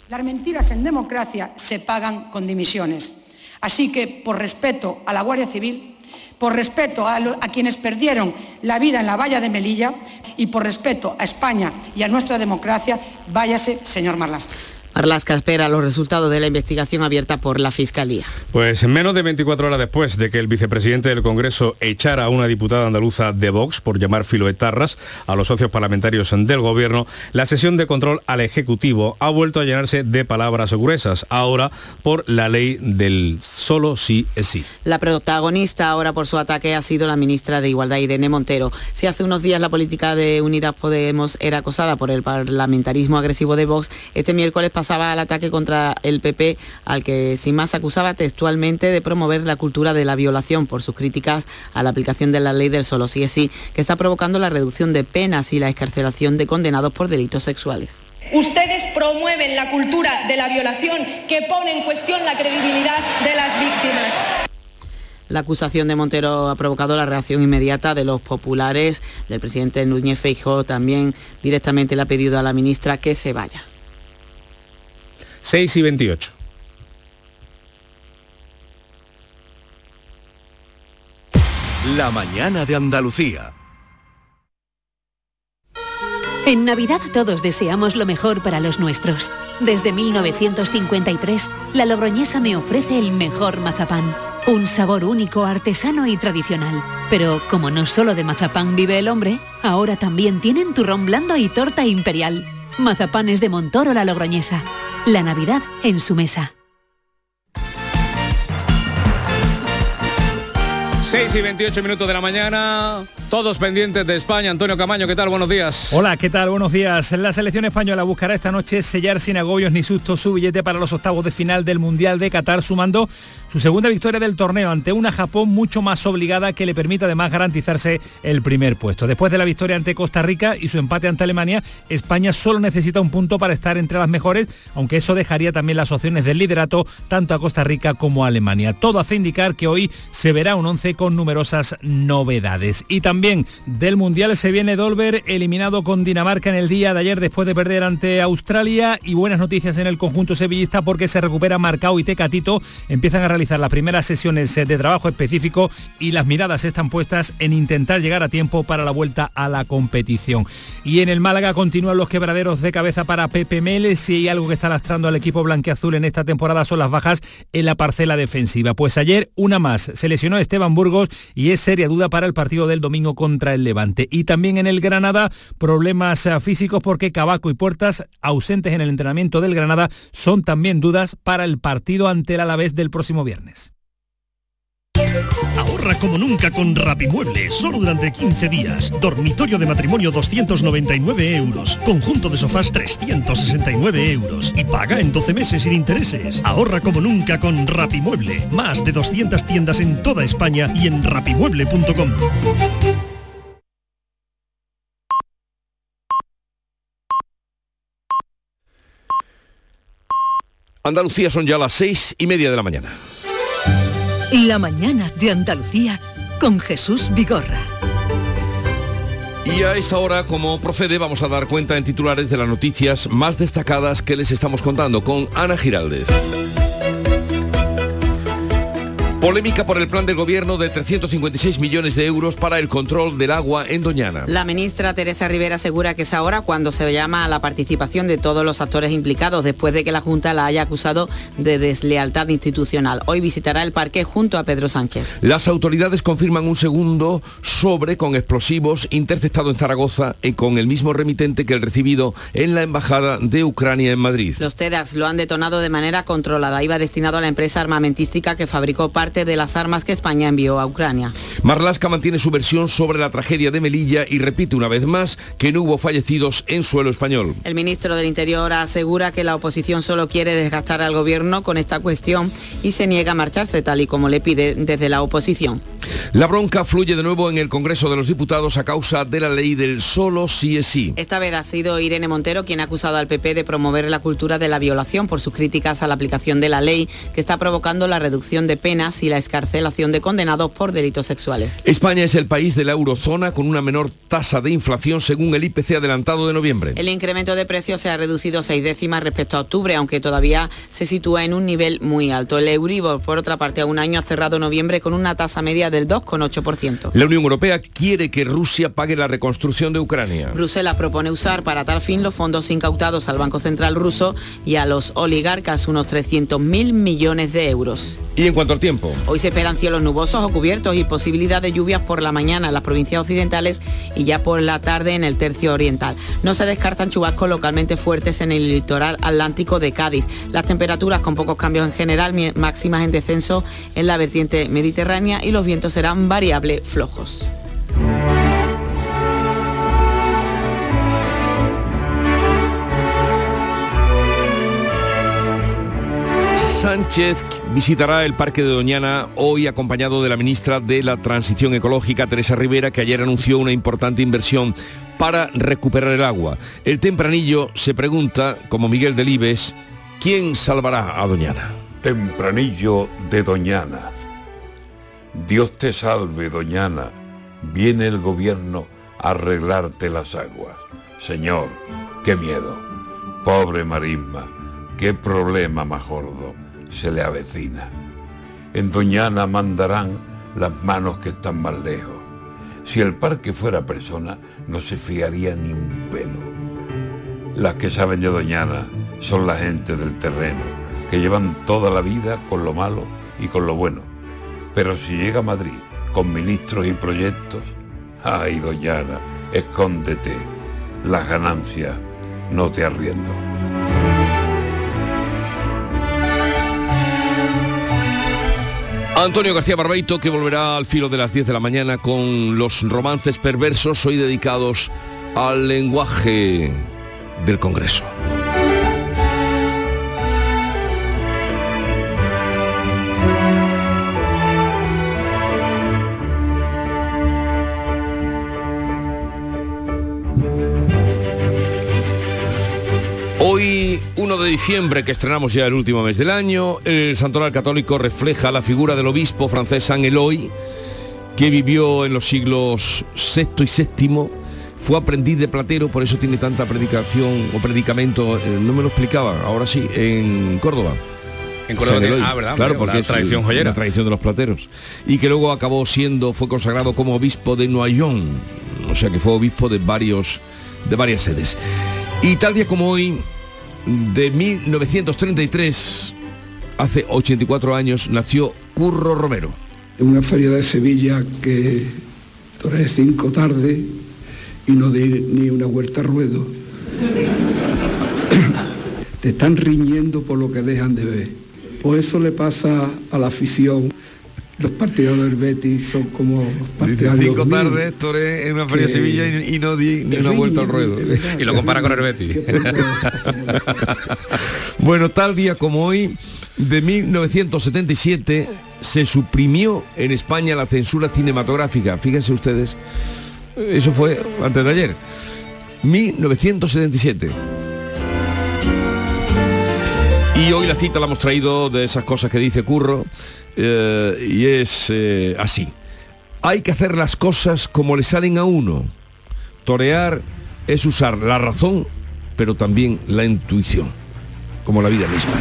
Las mentiras en democracia se pagan con dimisiones. Así que, por respeto a la Guardia Civil, por respeto a, a, quienes perdieron la vida en la valla de Melilla y por respeto a España y a nuestra democracia, váyase, señor Marlaska. Arlasca espera los resultados de la investigación abierta por la Fiscalía. Pues menos de 24 horas después de que el vicepresidente del Congreso echara a una diputada andaluza de Vox por llamar filoetarras a los socios parlamentarios del Gobierno, la sesión de control al Ejecutivo ha vuelto a llenarse de palabras gruesas, ahora por la ley del solo sí es sí. La protagonista ahora por su ataque ha sido la ministra de Igualdad, Irene Montero. Si hace unos días la política de Unidad Podemos era acosada por el parlamentarismo agresivo de Vox, este miércoles pasado pasaba al ataque contra el PP, al que sin más acusaba textualmente de promover la cultura de la violación por sus críticas a la aplicación de la ley del solo sí es sí, que está provocando la reducción de penas y la escarcelación de condenados por delitos sexuales. Ustedes promueven la cultura de la violación que pone en cuestión la credibilidad de las víctimas. La acusación de Montero ha provocado la reacción inmediata de los populares. Del presidente Núñez Feijóo también directamente le ha pedido a la ministra que se vaya. 6 y 28. La mañana de Andalucía. En Navidad todos deseamos lo mejor para los nuestros. Desde 1953, la Logroñesa me ofrece el mejor mazapán. Un sabor único, artesano y tradicional. Pero como no solo de mazapán vive el hombre, ahora también tienen turrón blando y torta imperial. Mazapanes de Montoro la Logroñesa. La Navidad en su mesa. 6 y 28 minutos de la mañana, todos pendientes de España. Antonio Camaño, ¿qué tal? Buenos días. Hola, ¿qué tal? Buenos días. La selección española buscará esta noche sellar sin agobios ni sustos su billete para los octavos de final del Mundial de Qatar, sumando su segunda victoria del torneo ante una Japón mucho más obligada que le permite además garantizarse el primer puesto. Después de la victoria ante Costa Rica y su empate ante Alemania, España solo necesita un punto para estar entre las mejores, aunque eso dejaría también las opciones del liderato tanto a Costa Rica como a Alemania. Todo hace indicar que hoy se verá un 11 con numerosas novedades. Y también del Mundial se viene Dolber eliminado con Dinamarca en el día de ayer después de perder ante Australia y buenas noticias en el conjunto sevillista porque se recupera Marcao y Tecatito, empiezan a realizar las primeras sesiones eh, de trabajo específico y las miradas están puestas en intentar llegar a tiempo para la vuelta a la competición. Y en el Málaga continúan los quebraderos de cabeza para Pepe Meles Si hay algo que está lastrando al equipo blanqueazul en esta temporada son las bajas en la parcela defensiva. Pues ayer una más. Se lesionó Esteban y es seria duda para el partido del domingo contra el Levante. Y también en el Granada problemas eh, físicos porque Cabaco y Puertas ausentes en el entrenamiento del Granada son también dudas para el partido ante el Alavés del próximo viernes. Ahorra como nunca con Rapimueble, solo durante 15 días. Dormitorio de matrimonio 299 euros. Conjunto de sofás 369 euros. Y paga en 12 meses sin intereses. Ahorra como nunca con Rapimueble. Más de 200 tiendas en toda España y en rapimueble.com. Andalucía son ya las seis y media de la mañana. La mañana de Andalucía con Jesús Vigorra. Y a esta hora, como procede, vamos a dar cuenta en titulares de las noticias más destacadas que les estamos contando con Ana Giraldez. Polémica por el plan del gobierno de 356 millones de euros para el control del agua en Doñana. La ministra Teresa Rivera asegura que es ahora cuando se llama a la participación de todos los actores implicados después de que la Junta la haya acusado de deslealtad institucional. Hoy visitará el parque junto a Pedro Sánchez. Las autoridades confirman un segundo sobre con explosivos interceptado en Zaragoza y con el mismo remitente que el recibido en la Embajada de Ucrania en Madrid. Los TEDAS lo han detonado de manera controlada. Iba destinado a la empresa armamentística que fabricó parte de las armas que España envió a Ucrania. Marlaska mantiene su versión sobre la tragedia de Melilla y repite una vez más que no hubo fallecidos en suelo español. El ministro del Interior asegura que la oposición solo quiere desgastar al gobierno con esta cuestión y se niega a marcharse tal y como le pide desde la oposición. La bronca fluye de nuevo en el Congreso de los Diputados a causa de la ley del solo sí es sí. Esta vez ha sido Irene Montero quien ha acusado al PP de promover la cultura de la violación por sus críticas a la aplicación de la ley que está provocando la reducción de penas y la escarcelación de condenados por delitos sexuales. España es el país de la eurozona con una menor tasa de inflación según el IPC adelantado de noviembre. El incremento de precios se ha reducido seis décimas respecto a octubre, aunque todavía se sitúa en un nivel muy alto. El Euribor, por otra parte, a un año ha cerrado noviembre con una tasa media del 2,8%. La Unión Europea quiere que Rusia pague la reconstrucción de Ucrania. Bruselas propone usar para tal fin los fondos incautados al Banco Central ruso y a los oligarcas unos 300.000 millones de euros. ¿Y en cuanto al tiempo? Hoy se esperan cielos nubosos o cubiertos y posibilidad de lluvias por la mañana en las provincias occidentales y ya por la tarde en el tercio oriental. No se descartan chubascos localmente fuertes en el litoral atlántico de Cádiz. Las temperaturas con pocos cambios en general, máximas en descenso en la vertiente mediterránea y los vientos serán variables flojos. Sánchez visitará el Parque de Doñana hoy acompañado de la ministra de la Transición Ecológica, Teresa Rivera, que ayer anunció una importante inversión para recuperar el agua. El tempranillo se pregunta, como Miguel Delibes, ¿quién salvará a Doñana? Tempranillo de Doñana. Dios te salve, Doñana. Viene el gobierno a arreglarte las aguas. Señor, qué miedo. Pobre marisma, qué problema más gordo se le avecina. En Doñana mandarán las manos que están más lejos. Si el parque fuera persona, no se fiaría ni un pelo. Las que saben de Doñana son la gente del terreno, que llevan toda la vida con lo malo y con lo bueno. Pero si llega a Madrid con ministros y proyectos, ay Doñana, escóndete, las ganancias no te arriendo. Antonio García Barbeito que volverá al filo de las 10 de la mañana con los romances perversos hoy dedicados al lenguaje del Congreso. Hoy, 1 de diciembre, que estrenamos ya el último mes del año, el Santoral Católico refleja la figura del obispo francés San Eloy, que vivió en los siglos VI y VII, fue aprendiz de platero, por eso tiene tanta predicación o predicamento, eh, no me lo explicaba, ahora sí, en Córdoba. En Córdoba tiene- ah, ¿verdad? Claro, porque la tradición joyera. La tradición de los plateros. Y que luego acabó siendo, fue consagrado como obispo de Noyon, o sea que fue obispo de varios, de varias sedes. Y tal día como hoy, de 1933, hace 84 años, nació Curro Romero. en una feria de Sevilla que toré cinco tardes y no di ni una vuelta a ruedo. Te están riñendo por lo que dejan de ver. Pues eso le pasa a la afición. Los partidos del Betis son como partidarios cinco tardes, toré en una feria de que- Sevilla y, y no di ni una vuelta al ruedo. Y lo compara con el Betis. Bueno, tal día como hoy, de 1977, se suprimió en España la censura cinematográfica. Fíjense ustedes, eso fue antes de ayer. 1977. Y hoy la cita la hemos traído de esas cosas que dice Curro, eh, y es eh, así. Hay que hacer las cosas como le salen a uno. Torear es usar la razón, pero también la intuición, como la vida misma.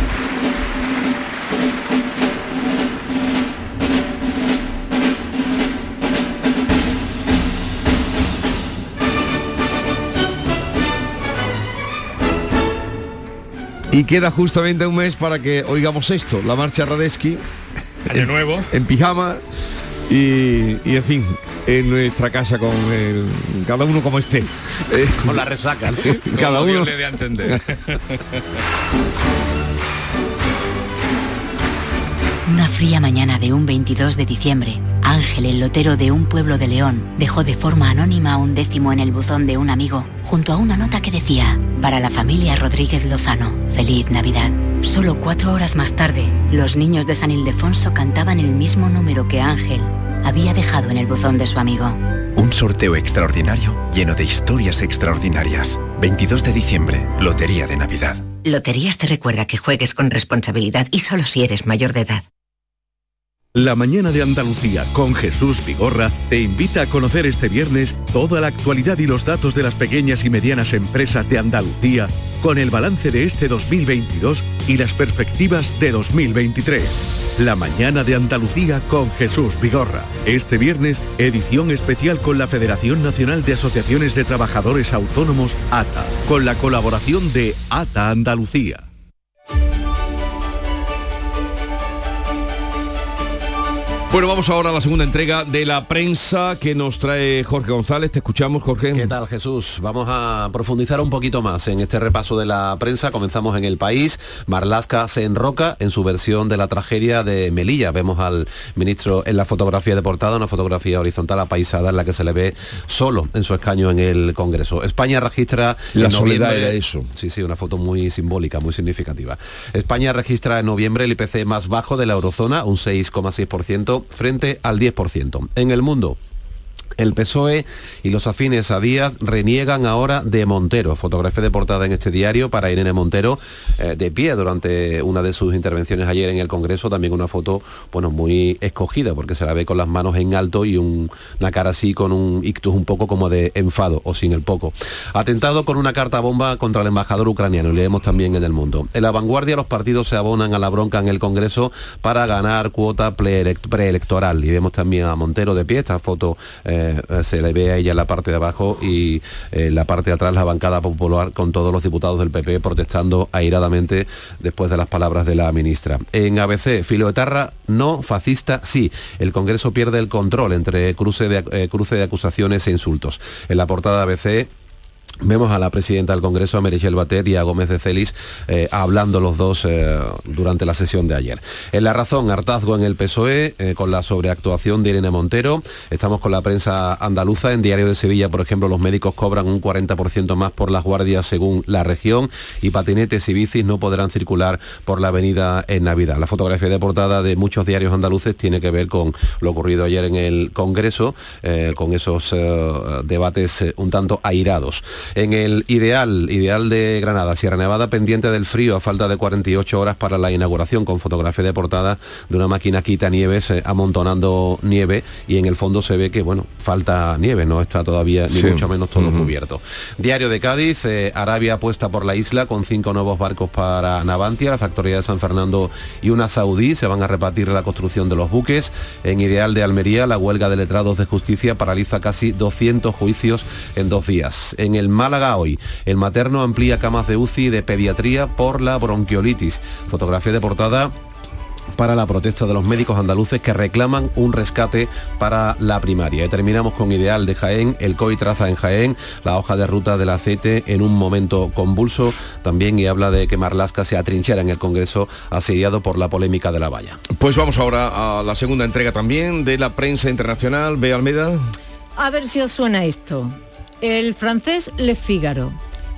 Y queda justamente un mes para que oigamos esto, la marcha Radesky. Año nuevo. En pijama y, y, en fin, en nuestra casa con el, cada uno como esté. Con la resaca, ¿no? Cada Como Dios uno- le dé a entender. Una fría mañana de un 22 de diciembre, Ángel, el lotero de un pueblo de León, dejó de forma anónima un décimo en el buzón de un amigo, junto a una nota que decía, para la familia Rodríguez Lozano, feliz Navidad. Solo cuatro horas más tarde, los niños de San Ildefonso cantaban el mismo número que Ángel había dejado en el buzón de su amigo. Un sorteo extraordinario lleno de historias extraordinarias. 22 de diciembre, Lotería de Navidad. Loterías te recuerda que juegues con responsabilidad y solo si eres mayor de edad. La mañana de Andalucía con Jesús Vigorra te invita a conocer este viernes toda la actualidad y los datos de las pequeñas y medianas empresas de Andalucía con el balance de este 2022 y las perspectivas de 2023. La mañana de Andalucía con Jesús Vigorra. Este viernes, edición especial con la Federación Nacional de Asociaciones de Trabajadores Autónomos, ATA, con la colaboración de ATA Andalucía. Bueno, vamos ahora a la segunda entrega de la prensa que nos trae Jorge González. Te escuchamos, Jorge. ¿Qué tal, Jesús? Vamos a profundizar un poquito más en este repaso de la prensa. Comenzamos en el país. Marlasca se enroca en su versión de la tragedia de Melilla. Vemos al ministro en la fotografía de portada, una fotografía horizontal apaisada en la que se le ve solo en su escaño en el Congreso. España registra La soledad era eso. Sí, sí, una foto muy simbólica, muy significativa. España registra en noviembre el IPC más bajo de la eurozona, un 6,6% frente al 10%. En el mundo, el PSOE y los afines a Díaz reniegan ahora de Montero. Fotografía de portada en este diario para Irene Montero eh, de pie durante una de sus intervenciones ayer en el Congreso. También una foto bueno, muy escogida porque se la ve con las manos en alto y un- una cara así con un ictus un poco como de enfado o sin el poco. Atentado con una carta bomba contra el embajador ucraniano. y Leemos también en el mundo. En la vanguardia los partidos se abonan a la bronca en el Congreso para ganar cuota preelect- preelectoral. Y vemos también a Montero de pie. Esta foto eh, eh, se le ve a ella en la parte de abajo y eh, la parte de atrás la bancada popular con todos los diputados del PP protestando airadamente después de las palabras de la ministra. En ABC, filoetarra no, fascista sí. El Congreso pierde el control entre cruce de, eh, cruce de acusaciones e insultos. En la portada ABC Vemos a la presidenta del Congreso, a Merichel Batet, y a Gómez de Celis eh, hablando los dos eh, durante la sesión de ayer. En la razón, hartazgo en el PSOE, eh, con la sobreactuación de Irene Montero. Estamos con la prensa andaluza. En Diario de Sevilla, por ejemplo, los médicos cobran un 40% más por las guardias según la región y patinetes y bicis no podrán circular por la avenida en Navidad. La fotografía de portada de muchos diarios andaluces tiene que ver con lo ocurrido ayer en el Congreso, con esos debates un tanto airados. En el ideal, ideal de Granada, Sierra Nevada pendiente del frío a falta de 48 horas para la inauguración con fotografía de portada de una máquina quita nieves eh, amontonando nieve y en el fondo se ve que bueno, falta nieve, no está todavía ni mucho menos todo cubierto. Diario de Cádiz, eh, Arabia apuesta por la isla con cinco nuevos barcos para Navantia, la factoría de San Fernando y una saudí se van a repartir la construcción de los buques. En Ideal de Almería, la huelga de letrados de justicia paraliza casi 200 juicios en dos días. En el Málaga hoy. El materno amplía camas de UCI de pediatría por la bronquiolitis. Fotografía de portada para la protesta de los médicos andaluces que reclaman un rescate para la primaria. Y terminamos con Ideal de Jaén, el COI traza en Jaén la hoja de ruta del aceite en un momento convulso también y habla de que Marlasca se atrinchera en el Congreso asediado por la polémica de la valla. Pues vamos ahora a la segunda entrega también de la prensa internacional. Ve Almeda. A ver si os suena esto el francés Le Figaro.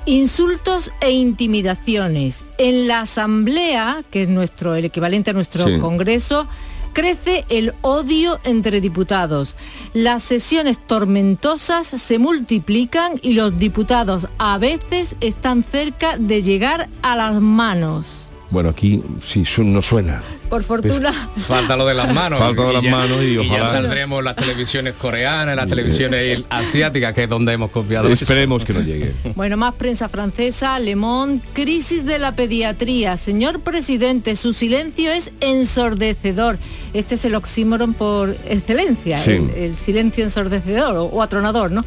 Insultos e intimidaciones. En la Asamblea, que es nuestro, el equivalente a nuestro Congreso, crece el odio entre diputados. Las sesiones tormentosas se multiplican y los diputados a veces están cerca de llegar a las manos. Bueno, aquí sí no suena. Por fortuna. Falta lo de las manos. Falta de las manos y ojalá. ya saldremos las televisiones coreanas, las televisiones asiáticas, que es donde hemos copiado. Esperemos que no llegue. Bueno, más prensa francesa, Le Monde, crisis de la pediatría. Señor presidente, su silencio es ensordecedor. Este es el oxímoron por excelencia, el, silencio ensordecedor o atronador, ¿no?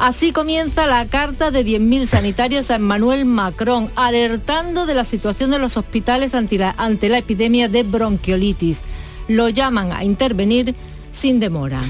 Así comienza la carta de 10.000 sanitarios a Emmanuel Macron, alertando de la situación de los hospitales ante la, ante la epidemia de bronquiolitis. Lo llaman a intervenir sin demora.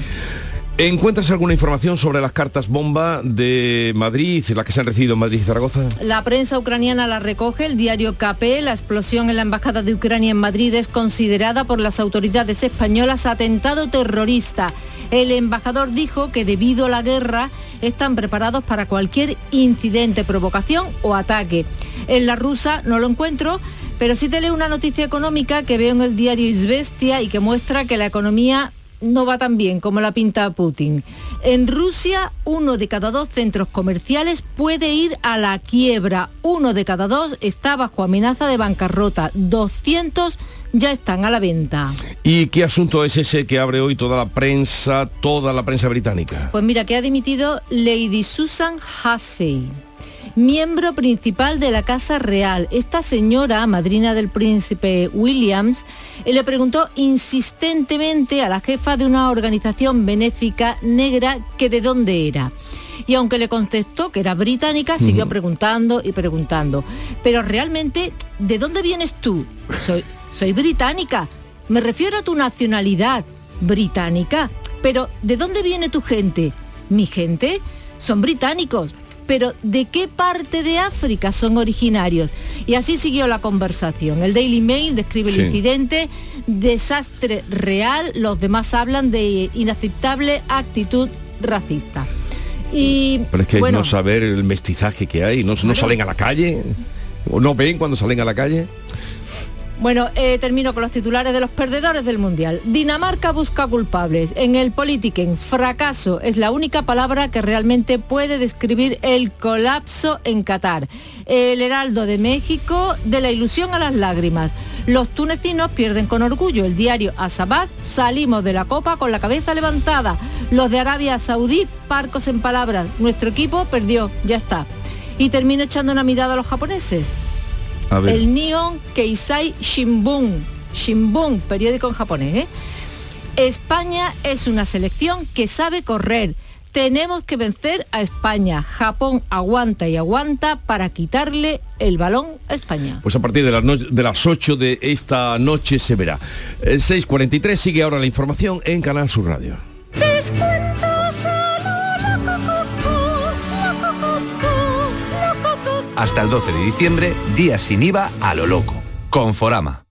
¿Encuentras alguna información sobre las cartas bomba de Madrid, las que se han recibido en Madrid y Zaragoza? La prensa ucraniana la recoge, el diario KP, la explosión en la Embajada de Ucrania en Madrid es considerada por las autoridades españolas atentado terrorista. El embajador dijo que debido a la guerra están preparados para cualquier incidente, provocación o ataque. En la rusa no lo encuentro, pero sí te leo una noticia económica que veo en el diario Isvestia y que muestra que la economía no va tan bien como la pinta Putin. En Rusia, uno de cada dos centros comerciales puede ir a la quiebra. Uno de cada dos está bajo amenaza de bancarrota. 200 ya están a la venta. ¿Y qué asunto es ese que abre hoy toda la prensa, toda la prensa británica? Pues mira, que ha dimitido Lady Susan Hussey miembro principal de la Casa Real. Esta señora, madrina del príncipe Williams, eh, le preguntó insistentemente a la jefa de una organización benéfica negra que de dónde era. Y aunque le contestó que era británica, siguió preguntando y preguntando. Pero realmente, ¿de dónde vienes tú? Soy, soy británica. Me refiero a tu nacionalidad, británica. Pero, ¿de dónde viene tu gente? Mi gente son británicos. Pero, ¿de qué parte de África son originarios? Y así siguió la conversación. El Daily Mail describe el incidente, desastre real, los demás hablan de inaceptable actitud racista. Y, Pero es que bueno, no saber el mestizaje que hay, no, no salen a la calle, o no ven cuando salen a la calle. Bueno, eh, termino con los titulares de los perdedores del Mundial. Dinamarca busca culpables. En el Politiken, fracaso es la única palabra que realmente puede describir el colapso en Qatar. El Heraldo de México, de la ilusión a las lágrimas. Los tunecinos pierden con orgullo. El diario Asabat, salimos de la copa con la cabeza levantada. Los de Arabia Saudí, parcos en palabras. Nuestro equipo perdió, ya está. Y termino echando una mirada a los japoneses el Nihon Keisai Shimbun, Shimbun, periódico en japonés. ¿eh? España es una selección que sabe correr. Tenemos que vencer a España. Japón aguanta y aguanta para quitarle el balón a España. Pues a partir de las, de las 8 de esta noche se verá. El 6.43 sigue ahora la información en Canal Sur Radio. Hasta el 12 de diciembre, días sin IVA a lo loco. Conforama.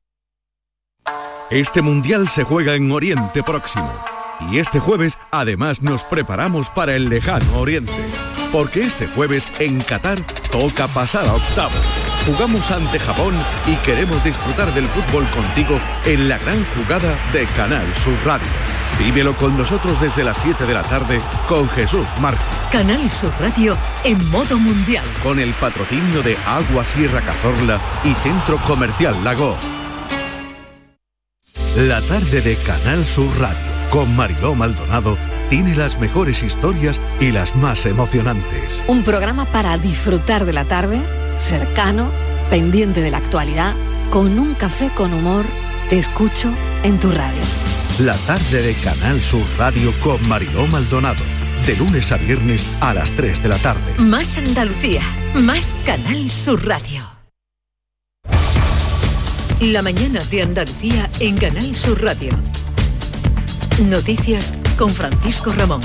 Este mundial se juega en Oriente Próximo. Y este jueves además nos preparamos para el lejano Oriente. Porque este jueves en Qatar toca pasar a octavo. Jugamos ante Japón y queremos disfrutar del fútbol contigo en la gran jugada de Canal Sur Radio. Vívelo con nosotros desde las 7 de la tarde con Jesús Marco. Canal Sur Radio en modo mundial. Con el patrocinio de Agua Sierra Cazorla y Centro Comercial Lago. La tarde de Canal Sur Radio con Mariló Maldonado tiene las mejores historias y las más emocionantes. Un programa para disfrutar de la tarde, cercano, pendiente de la actualidad, con un café con humor. Te escucho en tu radio. La tarde de Canal Sur Radio con Mariló Maldonado. De lunes a viernes a las 3 de la tarde. Más Andalucía, más Canal Sur Radio. La mañana de Andalucía en Canal Sur Radio. Noticias con Francisco Ramón.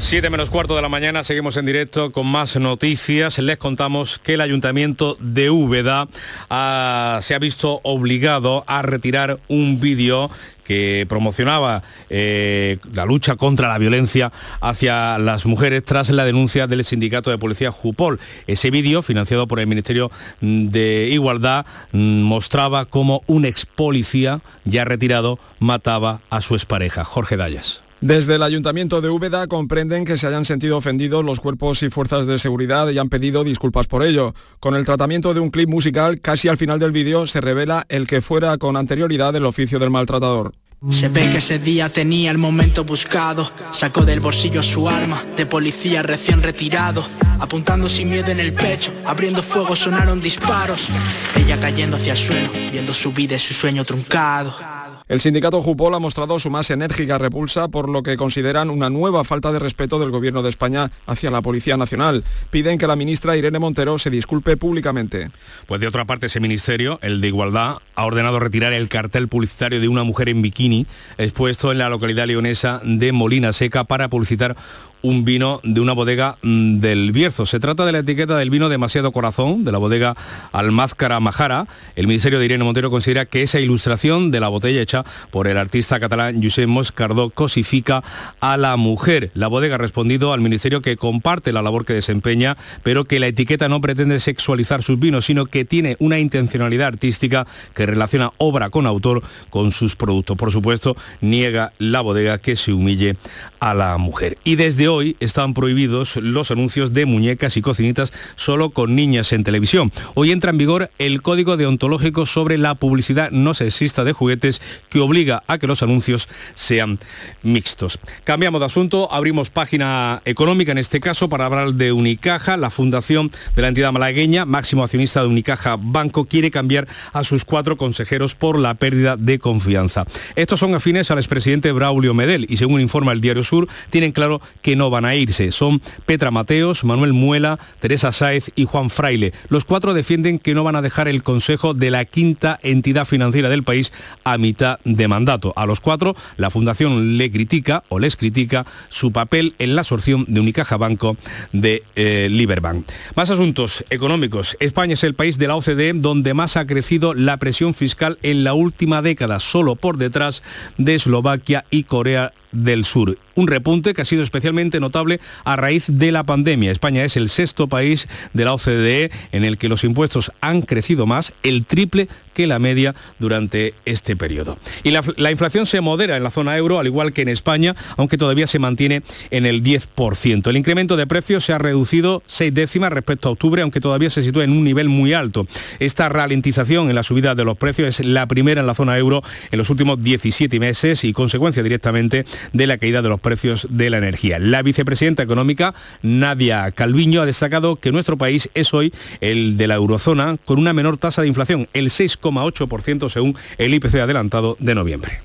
7 menos cuarto de la mañana, seguimos en directo con más noticias. Les contamos que el ayuntamiento de Úbeda ah, se ha visto obligado a retirar un vídeo que promocionaba eh, la lucha contra la violencia hacia las mujeres tras la denuncia del sindicato de policía Jupol. Ese vídeo, financiado por el Ministerio de Igualdad, mm, mostraba cómo un ex policía ya retirado mataba a su expareja, Jorge Dayas. Desde el Ayuntamiento de Úbeda comprenden que se hayan sentido ofendidos los cuerpos y fuerzas de seguridad y han pedido disculpas por ello. Con el tratamiento de un clip musical, casi al final del vídeo se revela el que fuera con anterioridad el oficio del maltratador. Se ve que ese día tenía el momento buscado, sacó del bolsillo su arma, de policía recién retirado, apuntando sin miedo en el pecho, abriendo fuego sonaron disparos, ella cayendo hacia el suelo, viendo su vida y su sueño truncado. El sindicato Jupol ha mostrado su más enérgica repulsa por lo que consideran una nueva falta de respeto del Gobierno de España hacia la Policía Nacional. Piden que la ministra Irene Montero se disculpe públicamente. Pues de otra parte, ese ministerio, el de Igualdad, ha ordenado retirar el cartel publicitario de una mujer en bikini expuesto en la localidad leonesa de Molina Seca para publicitar un vino de una bodega mm, del Bierzo. Se trata de la etiqueta del vino Demasiado Corazón, de la bodega Almázcara Majara. El Ministerio de Irene Montero considera que esa ilustración de la botella hecha por el artista catalán Josep Moscardó cosifica a la mujer. La bodega ha respondido al Ministerio que comparte la labor que desempeña, pero que la etiqueta no pretende sexualizar sus vinos, sino que tiene una intencionalidad artística que relaciona obra con autor con sus productos. Por supuesto, niega la bodega que se humille a la mujer. Y desde hoy están prohibidos los anuncios de muñecas y cocinitas solo con niñas en televisión. Hoy entra en vigor el Código Deontológico sobre la publicidad no sexista de juguetes que obliga a que los anuncios sean mixtos. Cambiamos de asunto, abrimos página económica en este caso para hablar de Unicaja. La fundación de la entidad malagueña, máximo accionista de Unicaja Banco, quiere cambiar a sus cuatro consejeros por la pérdida de confianza. Estos son afines al expresidente Braulio Medel y según informa el Diario Sur, tienen claro que no van a irse. Son Petra Mateos, Manuel Muela, Teresa Sáez y Juan Fraile. Los cuatro defienden que no van a dejar el consejo de la quinta entidad financiera del país a mitad de mandato. A los cuatro, la Fundación le critica o les critica su papel en la absorción de Unicaja Banco de eh, Liberbank. Más asuntos económicos. España es el país de la OCDE donde más ha crecido la presión fiscal en la última década, solo por detrás de Eslovaquia y Corea del Sur. Un repunte que ha sido especialmente notable a raíz de la pandemia. España es el sexto país de la OCDE en el que los impuestos han crecido más, el triple que la media durante este periodo. Y la, la, inflación se modera en la zona euro, al igual que en España, aunque todavía se mantiene en el 10%. El incremento de precios se ha reducido seis décimas respecto a octubre, aunque todavía se sitúa en un nivel muy alto. Esta ralentización en la subida de los precios es la primera en la zona euro en los últimos 17 meses y consecuencia directamente de la caída de los precios de la energía. La vicepresidenta económica, Nadia Calviño, ha destacado que nuestro país es hoy el de la eurozona con una menor tasa de inflación, el 6,8% según el IPC adelantado de noviembre.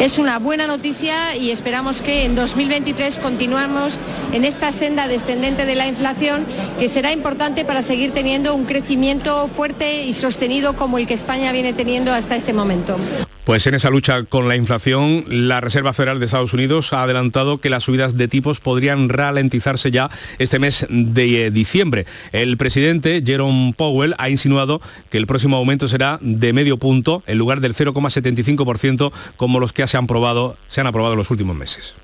Es una buena noticia y esperamos que en 2023 continuemos en esta senda descendente de la inflación que será importante para seguir teniendo un crecimiento fuerte y sostenido como el que España viene teniendo hasta este momento. Pues en esa lucha con la inflación, la Reserva Federal de Estados Unidos ha adelantado que las subidas de tipos podrían ralentizarse ya este mes de eh, diciembre. El presidente Jerome Powell ha insinuado que el próximo aumento será de medio punto en lugar del 0,75% como los que se han, probado, se han aprobado en los últimos meses.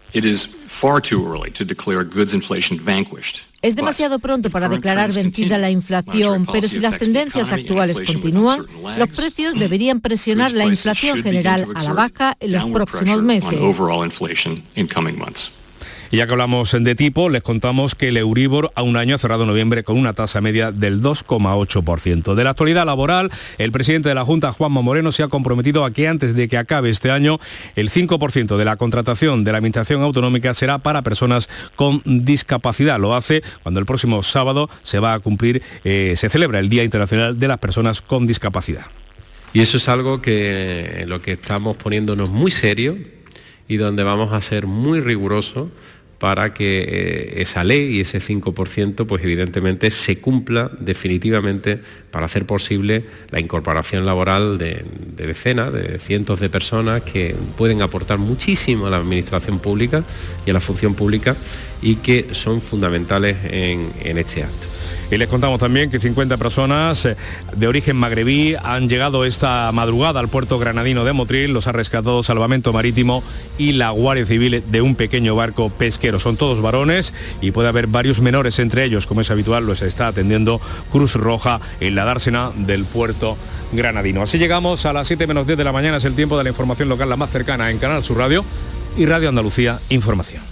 Es demasiado pronto para declarar vencida la inflación, pero si las tendencias actuales continúan, los precios deberían presionar la inflación general a la baja en los próximos meses. Y ya que hablamos de tipo, les contamos que el Euribor a un año ha cerrado noviembre con una tasa media del 2,8%. De la actualidad laboral, el presidente de la Junta, Juanma Moreno, se ha comprometido a que antes de que acabe este año, el 5% de la contratación de la Administración Autonómica será para personas con discapacidad. Lo hace cuando el próximo sábado se va a cumplir, eh, se celebra el Día Internacional de las Personas con Discapacidad. Y eso es algo que lo que estamos poniéndonos muy serio y donde vamos a ser muy rigurosos para que eh, esa ley y ese 5% pues evidentemente se cumpla definitivamente para hacer posible la incorporación laboral de, decenas, de cientos de personas que pueden aportar muchísimo a la administración pública y a la función pública y que son fundamentales en este acto. Y les contamos también que 50 personas eh, de origen magrebí han llegado esta madrugada al puerto granadino de Motril. Los ha rescatado Salvamento Marítimo y la Guardia Civil de un pequeño barco pesquero. Son todos varones y puede haber varios menores entre ellos, como es habitual, los está atendiendo Cruz Roja en la dársena del puerto granadino. Así llegamos a las 7 menos 10 de la mañana, es el tiempo de la información local la más cercana en Canal Sur Radio y Radio Andalucía Información.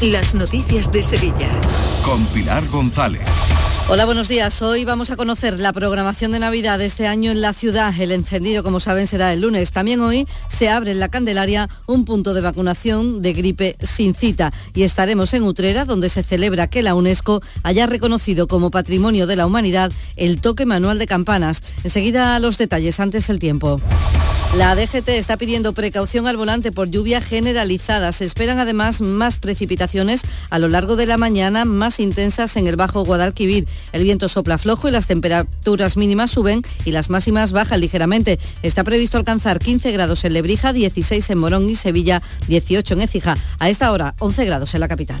las noticias de Sevilla. Con Pilar González. Hola, buenos días. Hoy vamos a conocer la programación de Navidad de este año en la ciudad. El encendido, como saben, será el lunes. También hoy se abre en la Candelaria un punto de vacunación de gripe sin cita. Y estaremos en Utrera, donde se celebra que la UNESCO haya reconocido como Patrimonio de la Humanidad el toque manual de campanas. Enseguida los detalles, antes el tiempo. La DGT está pidiendo precaución al volante por lluvia generalizada. Se esperan además más a lo largo de la mañana, más intensas en el Bajo Guadalquivir. El viento sopla flojo y las temperaturas mínimas suben y las máximas bajan ligeramente. Está previsto alcanzar 15 grados en Lebrija, 16 en Morón y Sevilla, 18 en Écija. A esta hora, 11 grados en la capital.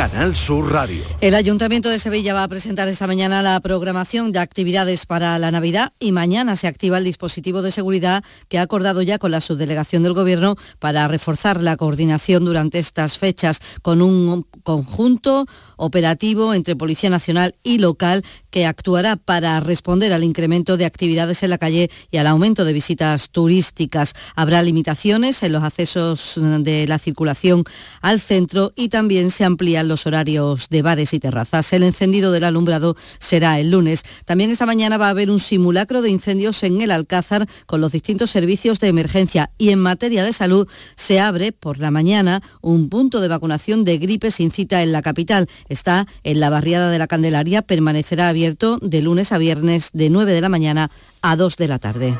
Canal Sur Radio. El Ayuntamiento de Sevilla va a presentar esta mañana la programación de actividades para la Navidad y mañana se activa el dispositivo de seguridad que ha acordado ya con la subdelegación del Gobierno para reforzar la coordinación durante estas fechas con un conjunto operativo entre Policía Nacional y local que actuará para responder al incremento de actividades en la calle y al aumento de visitas turísticas. Habrá limitaciones en los accesos de la circulación al centro y también se amplían los horarios de bares y terrazas. El encendido del alumbrado será el lunes. También esta mañana va a haber un simulacro de incendios en el Alcázar con los distintos servicios de emergencia y en materia de salud se abre por la mañana un punto de vacunación de gripe sin cita en la capital. Está en la barriada de la Candelaria, permanecerá abierto de lunes a viernes de 9 de la mañana a 2 de la tarde.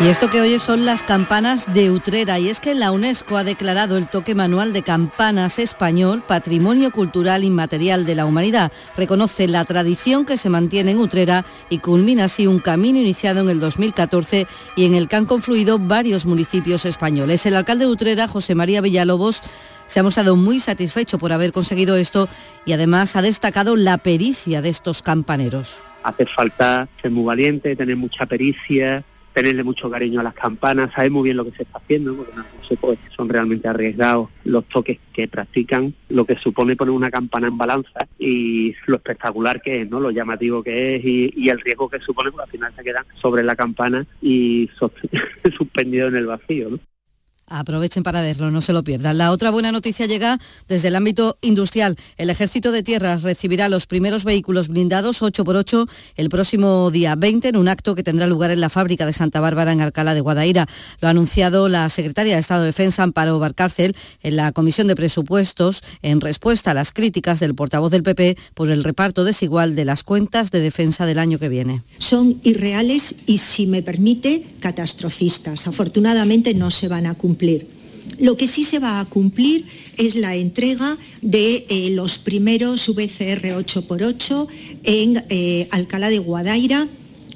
Y esto que oye son las campanas de Utrera y es que la UNESCO ha declarado el toque manual de campanas español Patrimonio Cultural Inmaterial de la Humanidad. Reconoce la tradición que se mantiene en Utrera y culmina así un camino iniciado en el 2014 y en el que han confluido varios municipios españoles. El alcalde de Utrera, José María Villalobos, se ha mostrado muy satisfecho por haber conseguido esto y además ha destacado la pericia de estos campaneros. Hace falta ser muy valiente, tener mucha pericia, tenerle mucho cariño a las campanas, saber muy bien lo que se está haciendo, porque no sé, pues, son realmente arriesgados los toques que practican, lo que supone poner una campana en balanza y lo espectacular que es, ¿no? Lo llamativo que es y, el riesgo que supone, porque al final se quedan sobre la campana y suspendido en el vacío, ¿no? Aprovechen para verlo, no se lo pierdan. La otra buena noticia llega desde el ámbito industrial. El Ejército de Tierra recibirá los primeros vehículos blindados 8x8 el próximo día 20 en un acto que tendrá lugar en la fábrica de Santa Bárbara en Alcalá de Guadaira. Lo ha anunciado la secretaria de Estado de Defensa, Amparo Barcárcel, en la Comisión de Presupuestos en respuesta a las críticas del portavoz del PP por el reparto desigual de las cuentas de defensa del año que viene. Son irreales y, si me permite, catastrofistas. Afortunadamente no se van a cumplir lo que sí se va a cumplir es la entrega de eh, los primeros VCR 8x8 en eh, Alcalá de Guadaira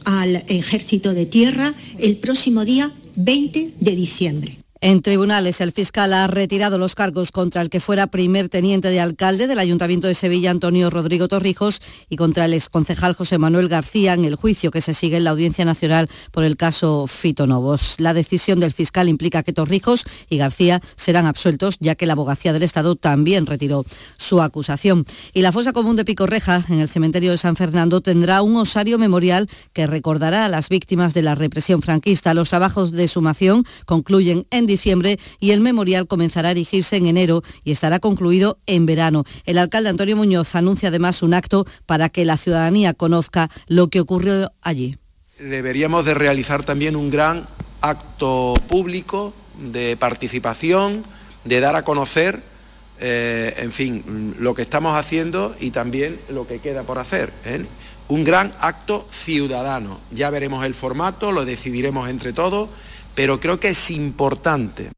al Ejército de Tierra el próximo día 20 de diciembre. En tribunales, el fiscal ha retirado los cargos contra el que fuera primer teniente de alcalde del Ayuntamiento de Sevilla, Antonio Rodrigo Torrijos, y contra el exconcejal José Manuel García en el juicio que se sigue en la Audiencia Nacional por el caso Fito Novos. La decisión del fiscal implica que Torrijos y García serán absueltos, ya que la abogacía del Estado también retiró su acusación. Y la fosa común de Picorreja, en el cementerio de San Fernando, tendrá un osario memorial que recordará a las víctimas de la represión franquista. Los trabajos de sumación concluyen en diciembre y el memorial comenzará a erigirse en enero y estará concluido en verano. El alcalde Antonio Muñoz anuncia además un acto para que la ciudadanía conozca lo que ocurrió allí. Deberíamos de realizar también un gran acto público de participación, de dar a conocer, eh, en fin, lo que estamos haciendo y también lo que queda por hacer. ¿eh? Un gran acto ciudadano. Ya veremos el formato, lo decidiremos entre todos pero creo que es importante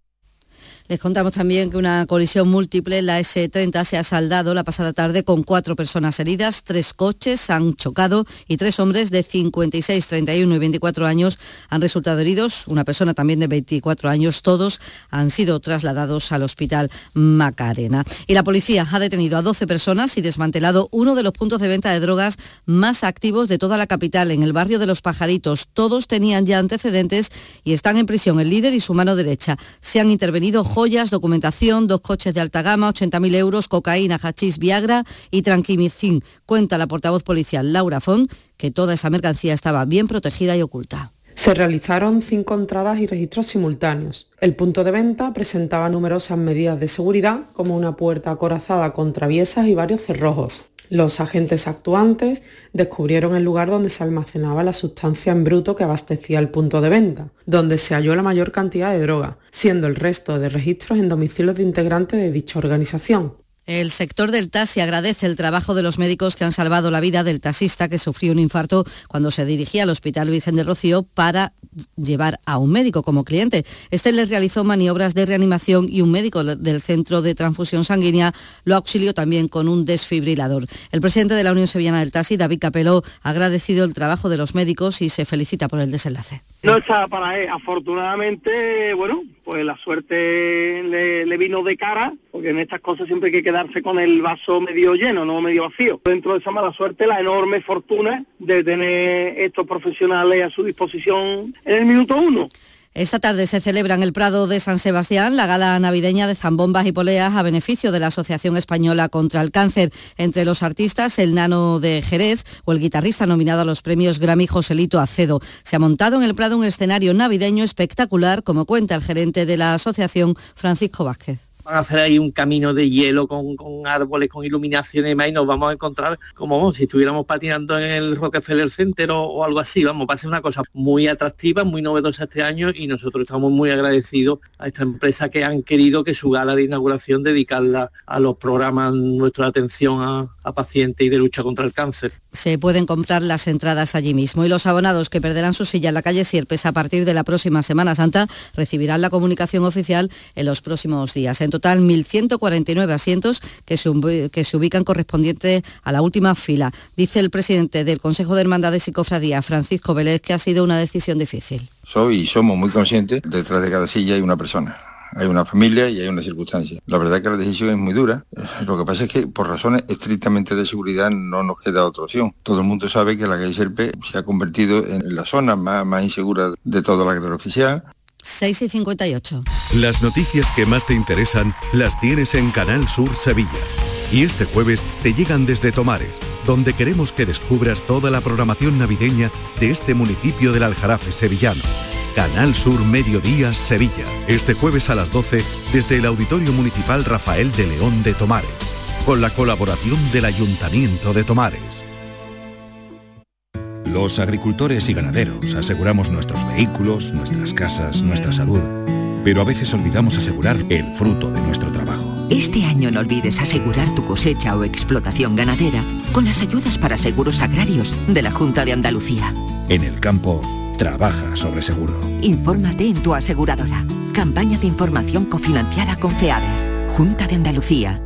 les contamos también que una colisión múltiple en la S30 se ha saldado la pasada tarde con cuatro personas heridas, tres coches han chocado y tres hombres de 56, 31 y 24 años han resultado heridos, una persona también de 24 años, todos han sido trasladados al hospital Macarena. Y la policía ha detenido a 12 personas y desmantelado uno de los puntos de venta de drogas más activos de toda la capital, en el barrio de Los Pajaritos. Todos tenían ya antecedentes y están en prisión el líder y su mano derecha. Se han intervenido joyas, documentación, dos coches de alta gama, 80.000 euros, cocaína, hachís, Viagra y tranquimicin. Cuenta la portavoz policial Laura Font que toda esa mercancía estaba bien protegida y oculta. Se realizaron cinco entradas y registros simultáneos. El punto de venta presentaba numerosas medidas de seguridad, como una puerta acorazada con traviesas y varios cerrojos. Los agentes actuantes descubrieron el lugar donde se almacenaba la sustancia en bruto que abastecía el punto de venta, donde se halló la mayor cantidad de droga, siendo el resto de registros en domicilios de integrantes de dicha organización. El sector del taxi agradece el trabajo de los médicos que han salvado la vida del taxista que sufrió un infarto cuando se dirigía al Hospital Virgen del Rocío para llevar a un médico como cliente. Este les realizó maniobras de reanimación y un médico del Centro de Transfusión Sanguínea lo auxilió también con un desfibrilador. El presidente de la Unión Sevillana del Taxi, David Capeló, ha agradecido el trabajo de los médicos y se felicita por el desenlace. No está para él. Afortunadamente, bueno, pues la suerte le, vino de cara, porque en estas cosas siempre hay que quedarse con el vaso medio lleno, no medio vacío. Dentro de esa mala suerte, la enorme fortuna de tener estos profesionales a su disposición en el minuto uno. Esta tarde se celebra en el Prado de San Sebastián la gala navideña de zambombas y poleas a beneficio de la Asociación Española contra el Cáncer. Entre los artistas, el nano de Jerez o el guitarrista nominado a los premios Grammy Joselito Acedo. Se ha montado en el Prado un escenario navideño espectacular, como cuenta el gerente de la asociación, Francisco Vázquez van a hacer ahí un camino de hielo con, árboles, con iluminación y demás, y nos vamos a encontrar como si estuviéramos patinando en el Rockefeller Center o, algo así, vamos, va a ser una cosa muy atractiva, muy novedosa este año y nosotros estamos muy agradecidos a esta empresa que han querido que su gala de inauguración dedicarla a los programas nuestra atención a, a pacientes y de lucha contra el cáncer. Se pueden comprar las entradas allí mismo y los abonados que perderán su silla en la calle Sierpes a partir de la próxima Semana Santa recibirán la comunicación oficial en los próximos días. En total, 1.149 asientos que se, que se ubican correspondientes a la última fila. Dice el presidente del Consejo de Hermandades y Cofradía, Francisco Vélez, que ha sido una decisión difícil. Soy y somos muy conscientes, detrás de cada silla hay una persona hay una familia y hay una circunstancia. La verdad es que la decisión es muy dura. Lo que pasa es que por razones estrictamente de seguridad no nos queda otra opción. Todo el mundo sabe que la calle Serpe se ha convertido en la zona más, más insegura de toda la guerra oficial. 6 y 58. Las noticias que más te interesan las tienes en Canal Sur Sevilla. Y este jueves te llegan desde Tomares, donde queremos que descubras toda la programación navideña de este municipio del Aljarafe sevillano. Canal Sur Mediodía Sevilla. Este jueves a las 12 desde el Auditorio Municipal Rafael de León de Tomares, con la colaboración del Ayuntamiento de Tomares. Los agricultores y ganaderos aseguramos nuestros vehículos, nuestras casas, nuestra salud, pero a veces olvidamos asegurar el fruto de nuestro trabajo. Este año no olvides asegurar tu cosecha o explotación ganadera con las ayudas para seguros agrarios de la Junta de Andalucía. En el campo, trabaja sobre seguro. Infórmate en tu aseguradora. Campaña de información cofinanciada con FEADER. Junta de Andalucía.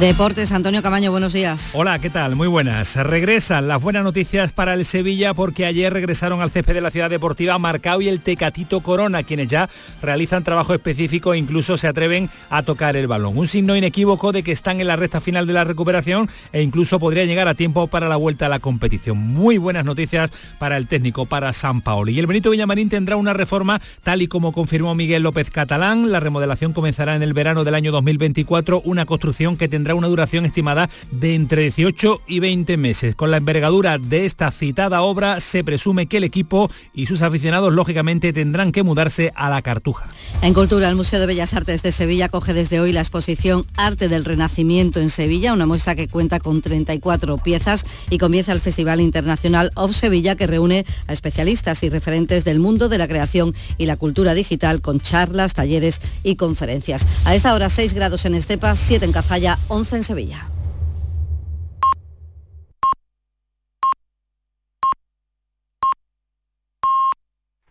Deportes, Antonio Camaño, buenos días. Hola, ¿qué tal? Muy buenas. Regresan las buenas noticias para el Sevilla porque ayer regresaron al césped de la ciudad deportiva Marcao y el Tecatito Corona, quienes ya realizan trabajo específico e incluso se atreven a tocar el balón. Un signo inequívoco de que están en la recta final de la recuperación e incluso podría llegar a tiempo para la vuelta a la competición. Muy buenas noticias para el técnico, para San Paolo. Y el Benito Villamarín tendrá una reforma tal y como confirmó Miguel López Catalán. La remodelación comenzará en el verano del año 2024, una construcción que tendrá una duración estimada de entre 18 y 20 meses. Con la envergadura de esta citada obra se presume que el equipo y sus aficionados lógicamente tendrán que mudarse a la Cartuja. En Cultura, el Museo de Bellas Artes de Sevilla coge desde hoy la exposición Arte del Renacimiento en Sevilla, una muestra que cuenta con 34 piezas y comienza el Festival Internacional of Sevilla que reúne a especialistas y referentes del mundo de la creación y la cultura digital con charlas, talleres y conferencias. A esta hora 6 grados en Estepa, 7 en Cazalla, 11 en Sevilla.